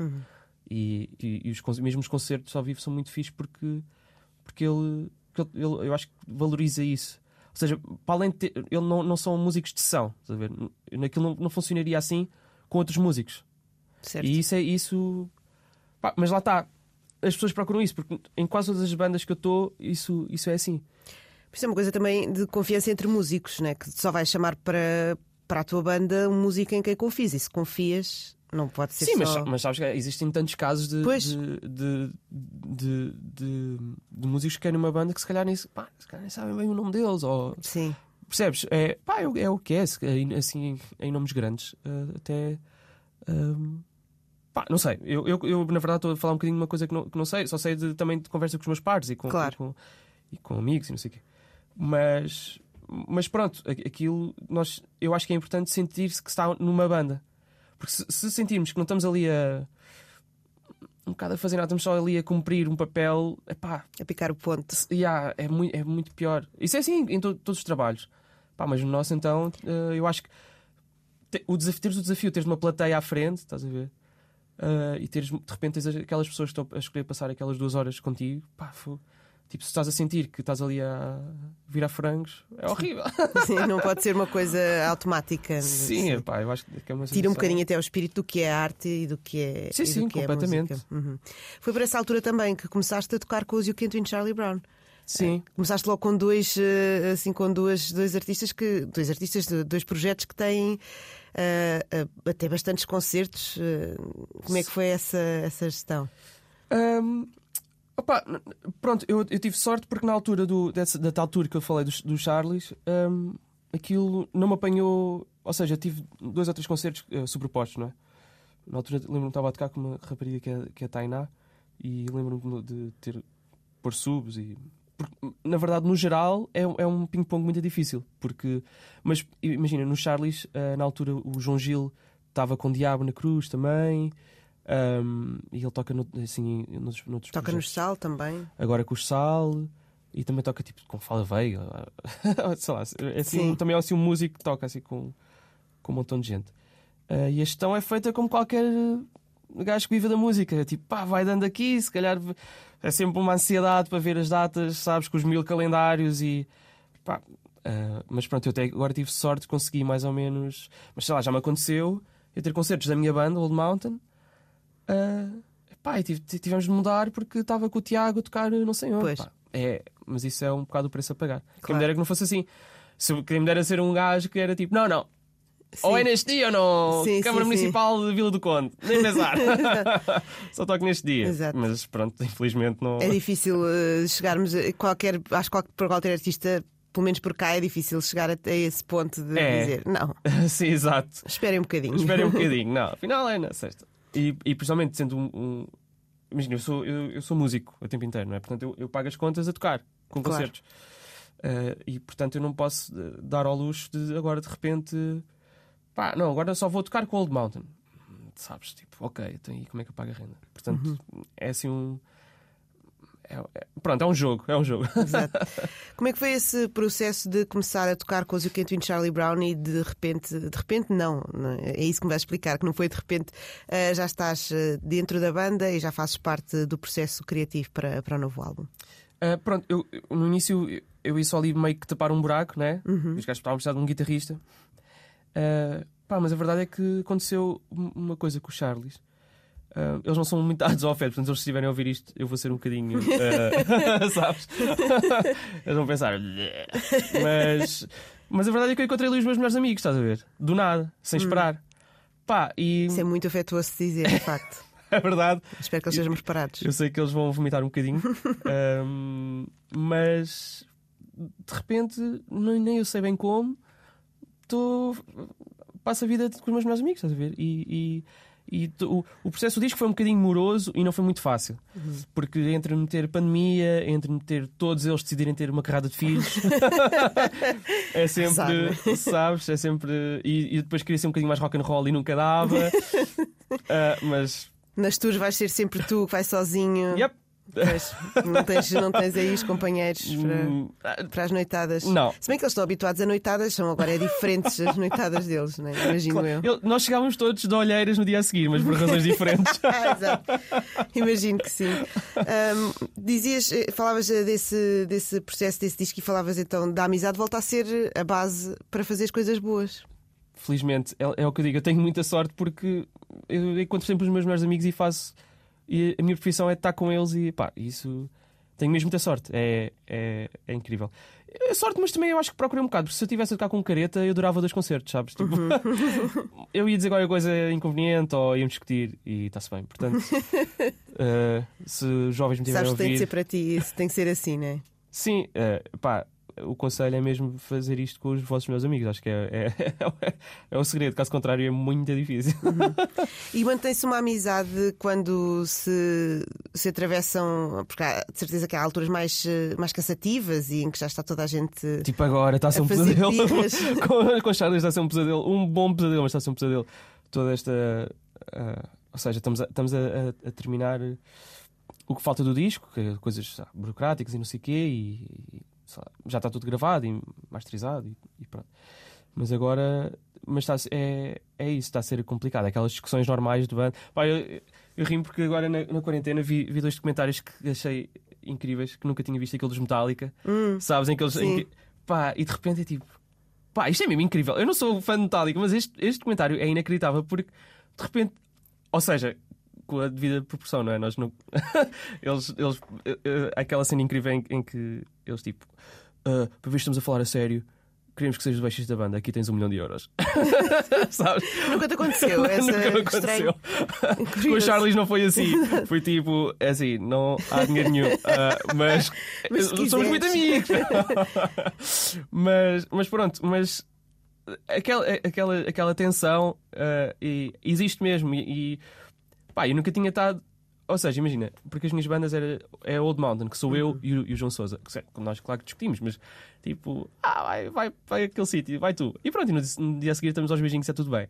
E, e, e os, mesmo os concertos ao vivo são muito fixos porque, porque ele, ele- eu acho que valoriza isso. Ou seja, para além de ter, ele não, não são músicos de sessão, estás a ver? Naquilo não, não funcionaria assim com outros músicos. Certo? E isso é isso. Pá, mas lá está. As pessoas procuram isso, porque em quase todas as bandas que eu estou, isso, isso é assim. Isso é uma coisa também de confiança entre músicos, né? que só vais chamar para, para a tua banda um músico em quem confias. E se confias, não pode ser Sim, mas, só... mas sabes que existem tantos casos de, de, de, de, de- de músicos que querem uma banda que se calhar nem, pá, se calhar nem sabem bem o nome deles. Ou, Sim. percebes? É, pá, é, o- é o que é, assim, em nomes grandes. eh, até. ehm, pá, não sei. Eu, eu, eu, na verdade, estou a falar um bocadinho de uma coisa que não, que não sei. Só sei de, também de conversa com os meus pares e com, Claro. e com, e com amigos e não sei o quê. Mas, mas pronto, aquilo nós, eu acho que é importante sentir-se que está numa banda. Porque se, se sentirmos que não estamos ali a um bocado a fazer nada, estamos só ali a cumprir um papel, epá, A picar o ponto. yeah, é, muito, é muito pior. Isso é assim em to- todos os trabalhos. Pá, mas no nosso, então, eh, eu acho que te- o desafio, teres o desafio, teres uma plateia à frente, estás a ver? Eh, e teres, de repente, tens aquelas pessoas que estão a escolher passar aquelas duas horas contigo, pá, Tipo, se estás a sentir que estás ali a virar frangos, é horrível. Sim, não pode ser uma coisa automática. Sim, epá, eu acho que é uma Tira um bocadinho até o espírito do que é arte e do que é. Sim, e sim, é completamente. música. Uhum. Foi por essa altura também que começaste a tocar com os You Can't Win Charlie Brown. Sim, Começaste logo com dois, eh, assim, com duas, dois artistas que. Dois artistas, dois projetos que têm eh, até bastantes concertos. eh, como é que foi essa, essa gestão? Hum, opa, pronto, eu, eu tive sorte porque na altura do, dessa, da tal tour que eu falei dos, dos Charlies, hum, aquilo não me apanhou. Ou seja, tive dois ou três concertos eh, sobrepostos, não é? Na altura lembro-me que estava a tocar com uma rapariga que é, que é a Tainá e lembro-me de ter pôr subs e. porque, na verdade, no geral, é, um- é um ping-pong muito difícil. Porque, mas imagina, no Charlies, eh, na altura, o João Gil estava com o Diabo na Cruz também. hum, e ele toca no, assim, noutros, noutros Toca projetos. nos sal também. Agora com o Sal e também toca tipo com Fala Veiga. Sei lá, é assim, Sim. também é assim um músico que toca assim com, com um montão de gente. Ah, e a gestão é feita como qualquer gajo que vive da música. É Tipo, pá, vai dando aqui, se calhar é sempre uma ansiedade para ver as datas, sabes, com os mil calendários e pá. ah, mas pronto, eu até agora tive sorte de conseguir mais ou menos. Mas sei lá, já me aconteceu eu ter concertos da minha banda, Old Mountain. ah, pá, e tive- tivemos de mudar porque estava com o Tiago a tocar não sei onde. Pá. É, mas isso é um bocado o preço a pagar. Quem Claro. me dera que não fosse assim. Se, quem me dera ser um gajo que era tipo, não, não, Sim. ou é neste dia ou não. Sim, Câmara sim. Municipal de Vila do Conde. Nem pensar. Só toco neste dia. Exato. Mas pronto, infelizmente não. É difícil eh, chegarmos a qualquer. Acho que para qualquer artista, pelo menos por cá, é difícil chegar até esse ponto de É. dizer não, Sim, exato. esperem um bocadinho. Esperem um bocadinho. Não, afinal é na sexta. E, e principalmente sendo um. um- Imagina, eu sou, eu, eu sou músico o tempo inteiro, não é? Portanto, eu, eu pago as contas a tocar com Claro. concertos. Eh, e portanto, eu não posso eh, dar ao luxo de agora de repente. Pá, não, agora só vou tocar com Old Mountain. Sabes? Tipo, ok, então e como é que eu pago a renda? Portanto, é assim um. é- é- pronto, é um jogo, é um jogo. Exato. Como é que foi esse processo de começar a tocar com You Can't Win Charlie Brown e de repente, de repente não, é? é isso que me vais explicar, que não foi de repente eh, já estás eh, dentro da banda e já fazes parte do processo criativo para, para o novo álbum. Ah, pronto, eu, no início eu, ia só ali meio que tapar um buraco, né? Uhum. Os gajos estavam a precisar de um guitarrista. Ah, pá, mas a verdade é que aconteceu um- uma coisa com os Charlies. Ah, eles não são muito dados ao afeto, portanto, se eles estiverem a ouvir isto, eu vou ser um bocadinho. ah, sabes? eles vão pensar. Mas, mas a verdade é que eu encontrei ali os meus melhores amigos, estás a ver? Do nada, sem esperar. Pá, e Isso é muito afetuoso de dizer, de facto. é verdade. Espero que eles sejam preparados. Eu sei que eles vão vomitar um bocadinho, mas de repente, nem, nem eu sei bem como, estou. passo a vida com os meus melhores amigos, estás a ver? E, e, e t- o, processo do disco foi um bocadinho moroso e não foi muito fácil, porque entre meter pandemia, entre meter todos eles decidirem ter uma carrada de filhos, é sempre, Sabe. sabes? É sempre. E, e depois queria ser um bocadinho mais rock and roll e nunca dava, Ah, mas. Nas tours vais ser sempre tu que vais sozinho. Yep. Pois, não, tens, não tens aí os companheiros para, Hum, ah, para as noitadas. Não. Se bem que eles estão habituados a noitadas, são agora é diferentes as noitadas deles, não é? imagino eu. Eu- nós chegávamos todos de olheiras no dia a seguir, mas por razões diferentes. Ah, exato. Imagino que sim. Ahm, dizias, eh, falavas eh, desse, desse processo, desse disco e falavas então da amizade, volta a ser a base para fazer as coisas boas. Felizmente, é, é o que eu digo. Eu tenho muita sorte porque eu encontro sempre os meus melhores amigos e faço. E a minha profissão é estar com eles e pá, isso. Tenho mesmo muita sorte. É, é, é incrível. É sorte, mas também eu acho que procurei um bocado, porque se eu tivesse a tocar com careta, eu durava dois concertos, sabes? Tipo, eu ia dizer qualquer coisa inconveniente ou íamos discutir e está-se bem. Portanto, eh, se os jovens me tiverem a Sabes que tem ouvir. ser para ti, isso tem que ser assim, não é? Sim, eh, pá, o conselho é mesmo fazer isto com os vossos meus amigos. Acho que é, é, é o segredo, caso contrário, é muito difícil. E mantém-se uma amizade quando se, se atravessam, porque há de certeza que há alturas mais, mais cansativas e em que já está toda a gente. tipo, agora está a ser um pesadelo. com, com Charlie está a ser um pesadelo, um bom pesadelo, mas está a ser um pesadelo. Toda esta. ah, ou seja, estamos, a, estamos a, a- a terminar o que falta do disco, que é coisas ah, burocráticas e não sei o quê, e, já está tudo gravado e masterizado e, e pronto. Mas agora. Mas está, é, é isso, está a ser complicado. Aquelas discussões normais de banda. Pá, eu, eu rimo porque agora na, na quarentena vi, vi dois documentários que achei incríveis que nunca tinha visto aqueles Metallica, Hum, sabes? Em que eles, em que- pá, e de repente é tipo, pá, isto é mesmo incrível. Eu não sou fã de Metallica, mas este, este documentário é inacreditável porque de repente, ou seja, com a devida proporção, não é? Nós não. eles, eles, eh, eh, aquela cena incrível em, em que eles tipo, "Ah, para ver estamos a falar a sério. Queremos que sejas o baixista da banda, aqui tens um milhão de euros. Sabes? Nunca te aconteceu essa Nunca aconteceu. Com o. Charles não foi assim. Foi tipo, é assim, não há dinheiro nenhum. Ah, mas Mas somos muito amigos. mas, mas pronto, mas aquela, aquela, aquela tensão ah, e, existe mesmo. E, e pá, eu nunca tinha estado. Ou seja, imagina, porque as minhas bandas era, é Old Mountain, que sou eu e o, e o João Souza. Que, nós, claro que discutimos, mas tipo, ah, vai, vai, vai àquele sítio, vai tu. E pronto, e no, dia- no dia a seguir estamos aos beijinhos, é tudo bem.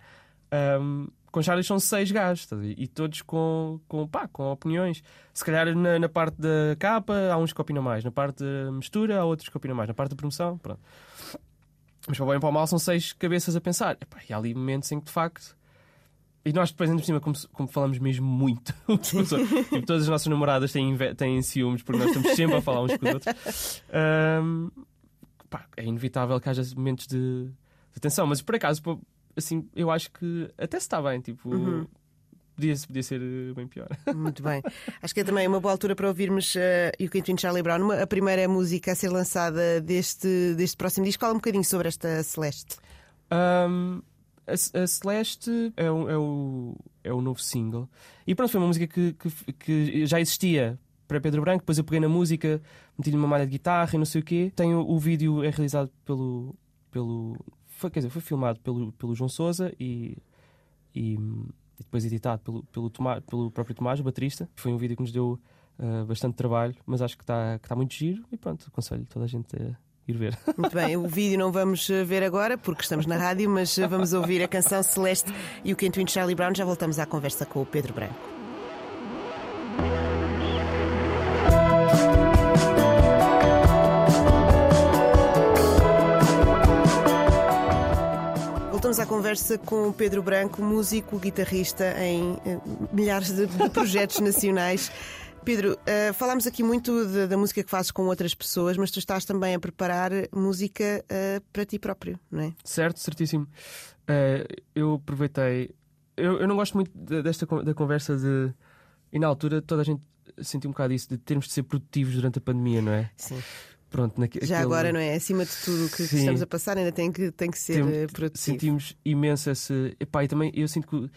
Ahm, com Charlie são seis gajos, e todos com, com, pá, com opiniões. Se calhar na, na parte da capa há uns que opinam mais, na parte da mistura há outros que opinam mais, na parte da promoção, pronto. Mas para o bem e para o mal são seis cabeças a pensar. Epá, e há ali momentos em que de facto. E nós depois, ainda por cima, como, como falamos mesmo muito, tipo, todas as nossas namoradas têm, têm ciúmes porque nós estamos sempre a falar uns com os outros. Ahm, pá, é inevitável que haja momentos de, de tensão, mas por acaso, pô, assim, eu acho que até se está bem, tipo, Uhum. podia, podia ser eh, bem pior. Muito bem. Acho que é também uma boa altura para ouvirmos uh, You Can Twin Charlie Brown, uma- a primeira música a ser lançada deste, deste próximo disco. Fala um bocadinho sobre esta Celeste. Ahm, a, a Celeste é o, é, o, é o novo single. E pronto, foi uma música que, que, que já existia para Pedro Branco. Depois eu peguei na música, meti-lhe uma malha de guitarra e não sei o quê. Tenho, o vídeo é realizado pelo. pelo foi, quer dizer, foi filmado pelo, pelo João Souza e, e, e depois editado pelo, pelo, pelo próprio Tomás, o baterista. Foi um vídeo que nos deu ah, bastante trabalho, mas acho que está que tá muito giro. E pronto, aconselho toda a gente a ir ver. Muito bem, o vídeo não vamos uh, ver agora porque estamos na rádio, mas uh, vamos ouvir a canção Celeste e o Can Twin Charlie Brown. Já voltamos à conversa com o Pedro Branco. Voltamos à conversa com o Pedro Branco, músico, guitarrista em eh, milhares de, de projetos nacionais. Pedro, eh, falámos aqui muito de- da música que fazes com outras pessoas, mas tu estás também a preparar música eh, para ti próprio, não é? Certo, certíssimo. Eh, eu aproveitei. Eu, eu não gosto muito de- desta da conversa de. E na altura toda a gente sentiu um bocado isso de termos de ser produtivos durante a pandemia, não é? Sim. Pronto, naque, Já aquele- agora, não é? Acima de tudo o que Sim. estamos a passar, ainda tem que, tem que ser Tem- produtivo. sentimos imenso esse. Epá, e também eu sinto que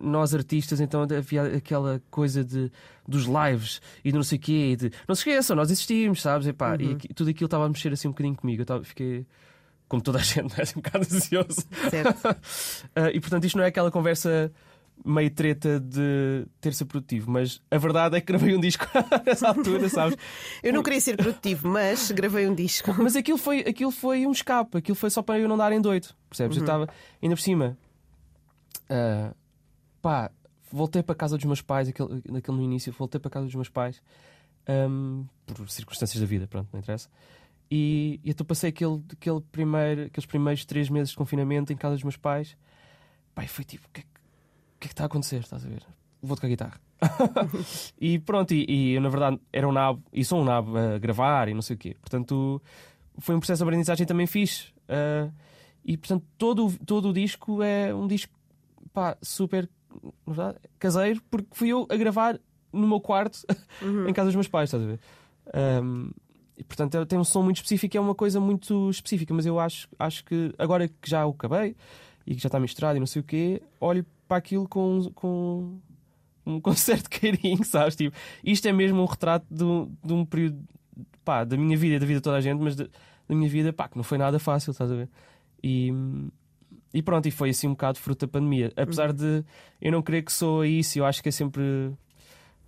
nós artistas, então havia aquela coisa de, dos lives e de não sei o quê, e de não se esqueçam, nós existimos, sabes? E Uhum. aqui- tudo aquilo estava a mexer assim um bocadinho comigo. Eu tava, fiquei, como toda a gente, né? um bocado ansioso. Certo. Ah, e portanto, isto não é aquela conversa meio treta de ter ser produtivo, mas a verdade é que gravei um disco nessa altura, sabes? Eu não queria ser produtivo, mas gravei um disco. Mas aquilo foi, aquilo foi um escape, aquilo foi só para eu não dar em doido, percebes? Eu estava ainda por cima, ah, pá, voltei para casa dos meus pais, aquele, naquele no início, voltei para casa dos meus pais ahm, por circunstâncias da vida, pronto, não interessa. E, e então passei aquele, aquele primeiro, aqueles primeiros três meses de confinamento em casa dos meus pais. E foi tipo, o que, é que- que é que está a acontecer? Estás a ver? Vou tocar guitarra. e pronto, e, e eu na verdade era um nabo, e sou um nabo a gravar e não sei o quê. Portanto, foi um processo de aprendizagem também fixe. Ah, e portanto, todo, todo o disco é um disco pá, super verdade, caseiro, porque fui eu a gravar no meu quarto em casa dos meus pais, estás a ver? Ahm, e portanto tem um som muito específico, é uma coisa muito específica, mas eu acho, acho que agora que já o acabei e que já está misturado e não sei o quê, olho para aquilo com, com, um, com certo carinho, sabes? Tipo, isto é mesmo um retrato de, um- de um período pá, da minha vida e da vida de toda a gente, mas da, da minha vida pá, que não foi nada fácil, estás a ver? E, e pronto, e foi assim um bocado fruto da pandemia. Apesar de eu não creio que sou isso, eu acho que é sempre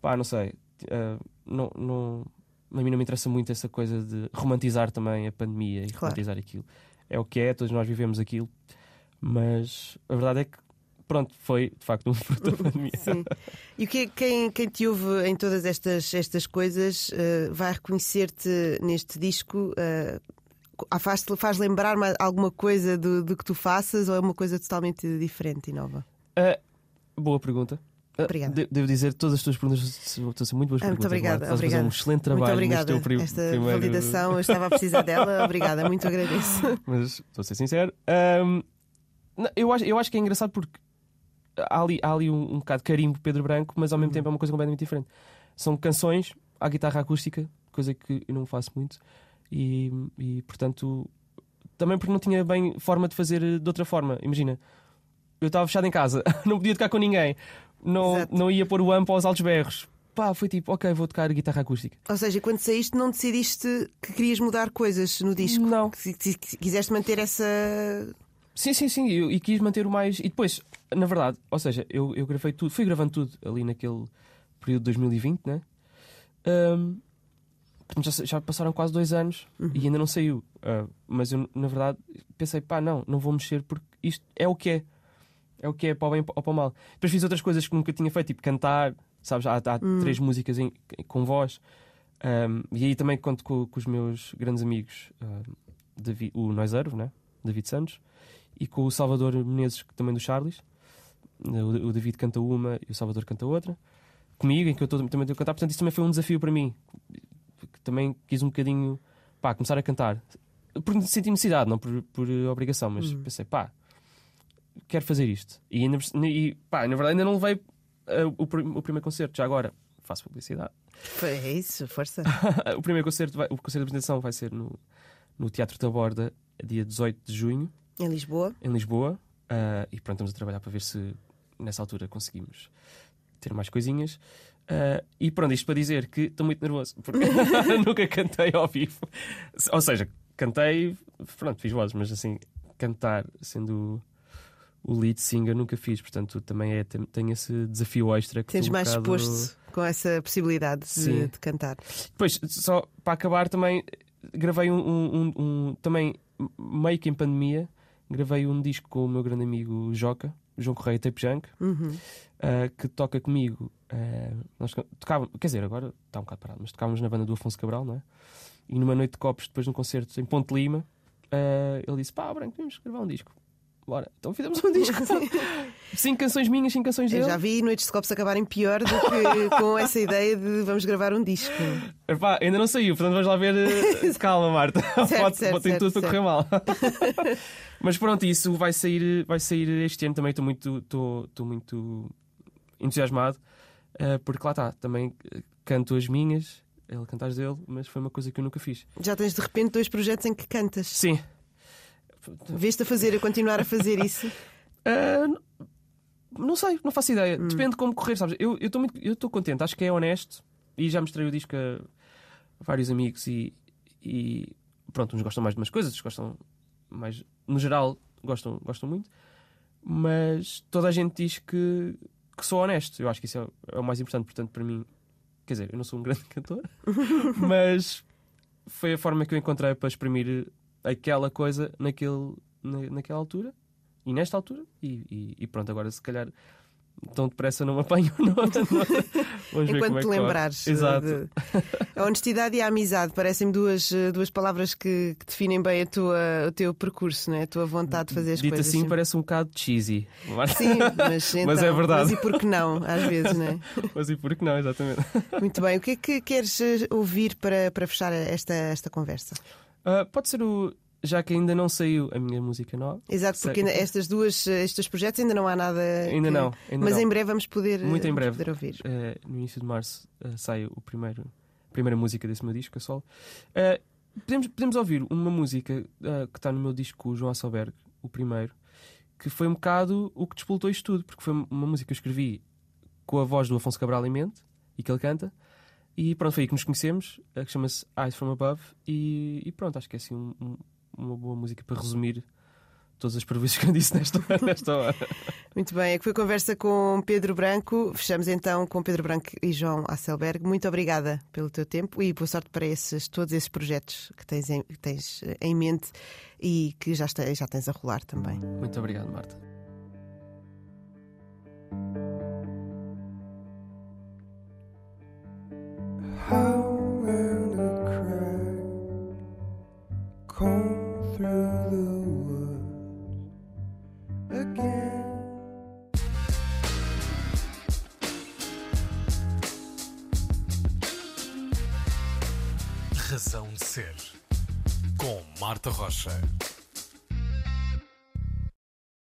pá, não sei. ah, não, não, a mim não me interessa muito essa coisa de romantizar também a pandemia e Claro. romantizar aquilo. É o que é, todos nós vivemos aquilo, mas a verdade é que pronto, foi de facto um fruto da pandemia. Sim. E o que é- quem, quem te ouve em todas estas, estas coisas eh, vai reconhecer-te neste disco? ah, faz, faz lembrar ma- alguma coisa do, do que tu faças ou é uma coisa totalmente diferente e nova? Ah, boa pergunta. Ah, Obrigada. de- devo dizer, todas as tuas perguntas estão a ser muito boas Ah, muito perguntas. obrigada, Estás obrigada. um excelente Muito trabalho obrigada. neste teu Esta primeiro... validação, eu estava a precisar dela. Obrigada, muito agradeço. Mas estou a ser sincero. Ahm, não, eu, acho, eu acho que é engraçado porque há ali, há ali um, um bocado carimbo Pedro Branco, mas ao mesmo tempo é uma coisa completamente diferente. São canções à guitarra acústica, coisa que eu não faço muito, e, e portanto também porque não tinha bem forma de fazer de outra forma. Imagina, eu estava fechado em casa, não podia tocar com ninguém, não, Exato. não ia pôr o amp aos altos berros. Pá, foi tipo, ok, vou tocar guitarra acústica. Ou seja, quando saíste, não decidiste que querias mudar coisas no disco? Não. Quiseste manter essa. Sim, sim, sim, eu- e quis manter o mais. E depois, na verdade, ou seja, eu, eu gravei tudo, fui gravando tudo ali naquele período de 2020, né? Ahm, portanto, já, já passaram quase dois anos e ainda não saiu. Ah, mas eu, na verdade, pensei, pá, não, não vou mexer porque isto é o que é. É o que é, para o bem ou para o mal. Depois fiz outras coisas que nunca tinha feito, tipo cantar, sabes? Há, há três músicas em- com voz. Ahm, e aí também conto com, com os meus grandes amigos, Davi- o Noiseiro, né? David Santos, e com o Salvador Menezes, também do Charles. O, o David canta uma e o Salvador canta outra. Comigo, em que eu tô- também estou a cantar. Portanto, isso também foi um desafio para mim. Também quis um bocadinho pá, começar a cantar. Por sentir necessidade, não por, por obrigação, mas pensei, pá, quero fazer isto. E, ainda, e pá, na verdade ainda não levei eh, o, o primeiro concerto, já agora faço publicidade. Foi é isso, força. o primeiro concerto, vai- o concerto de apresentação vai ser no, no Teatro da Borda, dia 18 de junho, Em Lisboa. em Lisboa. Ah, e pronto, estamos a trabalhar para ver se nessa altura conseguimos ter mais coisinhas. Ah, e pronto, isto para dizer que estou muito nervoso, porque nunca cantei ao vivo. Ou seja, cantei, pronto, fiz vozes, mas assim, cantar sendo o lead singer nunca fiz, portanto também é, tem, tem esse desafio extra que estou um mais bocado- exposto com essa possibilidade de, de cantar. Depois, só para acabar, também gravei um, um- um- um- também meio que em pandemia, gravei um disco com o meu grande amigo Joca, João Correia Tape Junk, Uhum. ah, que toca comigo. ah, nós tocávamos, quer dizer, agora está um bocado parado, mas tocávamos na banda do Afonso Cabral, não é? E numa noite de copos, depois de um concerto em Ponte Lima, ah, ele disse: pá, Branco, vamos gravar um disco. Bora, então fizemos um disco. cinco canções minhas, cinco canções Eu dele. já vi noites de copos acabarem pior do que com essa ideia de vamos gravar um disco. Epá, ainda não saiu, portanto vamos lá ver. Calma, Marta. Certo, pode, certo, pode certo, tudo para correr mal. Mas pronto, isso vai sair, vai sair este ano também. Estou muito, estou, estou muito entusiasmado. eh, porque lá está, também eh, canto as minhas, ele canta as dele, mas foi uma coisa que eu nunca fiz. Já tens de repente dois projetos em que cantas. Sim. Vês-te a fazer, a continuar a fazer isso? N- não sei, não faço ideia. Depende de como correr, sabes? Eu estou muito, eu estou contente, acho que é honesto e já mostrei o disco a vários amigos e, e pronto, uns gostam mais de umas coisas, outros gostam mais, no geral, gostam, gostam muito, mas toda a gente diz que, que sou honesto. Eu acho que isso é, é o mais importante, portanto, para mim, quer dizer, eu não sou um grande cantor, mas foi a forma que eu encontrei para exprimir aquela coisa naquele, na, naquela altura e nesta altura, e, e- e pronto, agora se calhar tão depressa não me apanho. Não, não, vamos Enquanto é te lembrares. Exato. de- A honestidade e a amizade parecem-me duas, eh, duas palavras que, que definem bem a tua, o teu percurso, não é? a tua vontade de fazer as Dito coisas. assim, sempre. parece um bocado cheesy. Mas, Sim, mas, então, Mas é verdade. Mas e por que não, às vezes, não é? mas e por que não, exatamente. Muito bem. O que é que queres eh, ouvir para, para fechar esta, esta conversa? Ah, pode ser o. Já que ainda não saiu a minha música nova. Exato, porque ainda- estas duas, estes projetos ainda não há nada. Ainda que- não, ainda mas não. em breve vamos poder, Muito em breve. poder ouvir. Eh, no início de março eh, sai o primeiro, a primeira música desse meu disco, a solo. Eh, podemos, podemos ouvir uma música que está no meu disco João Asselberg, o primeiro, que foi um bocado o que despoltou isto tudo, porque foi uma música que eu escrevi com a voz do Afonso Cabral em mente e que ele canta. E pronto, foi aí que nos conhecemos, que chama-se Eyes from Above. E, e pronto, acho que é assim um- um- uma boa música para resumir todas as previsões que eu disse nesta, nesta hora. Muito bem, é que foi conversa com Pedro Branco. Fechamos então com Pedro Branco e João Asselberg. Muito obrigada pelo teu tempo e boa sorte para esses, todos esses projetos que tens em, que tens eh, em mente e que já, está, já tens a rolar também. Muito obrigado, Marta. How a cry comb Razão de Ser com Marta Rocha.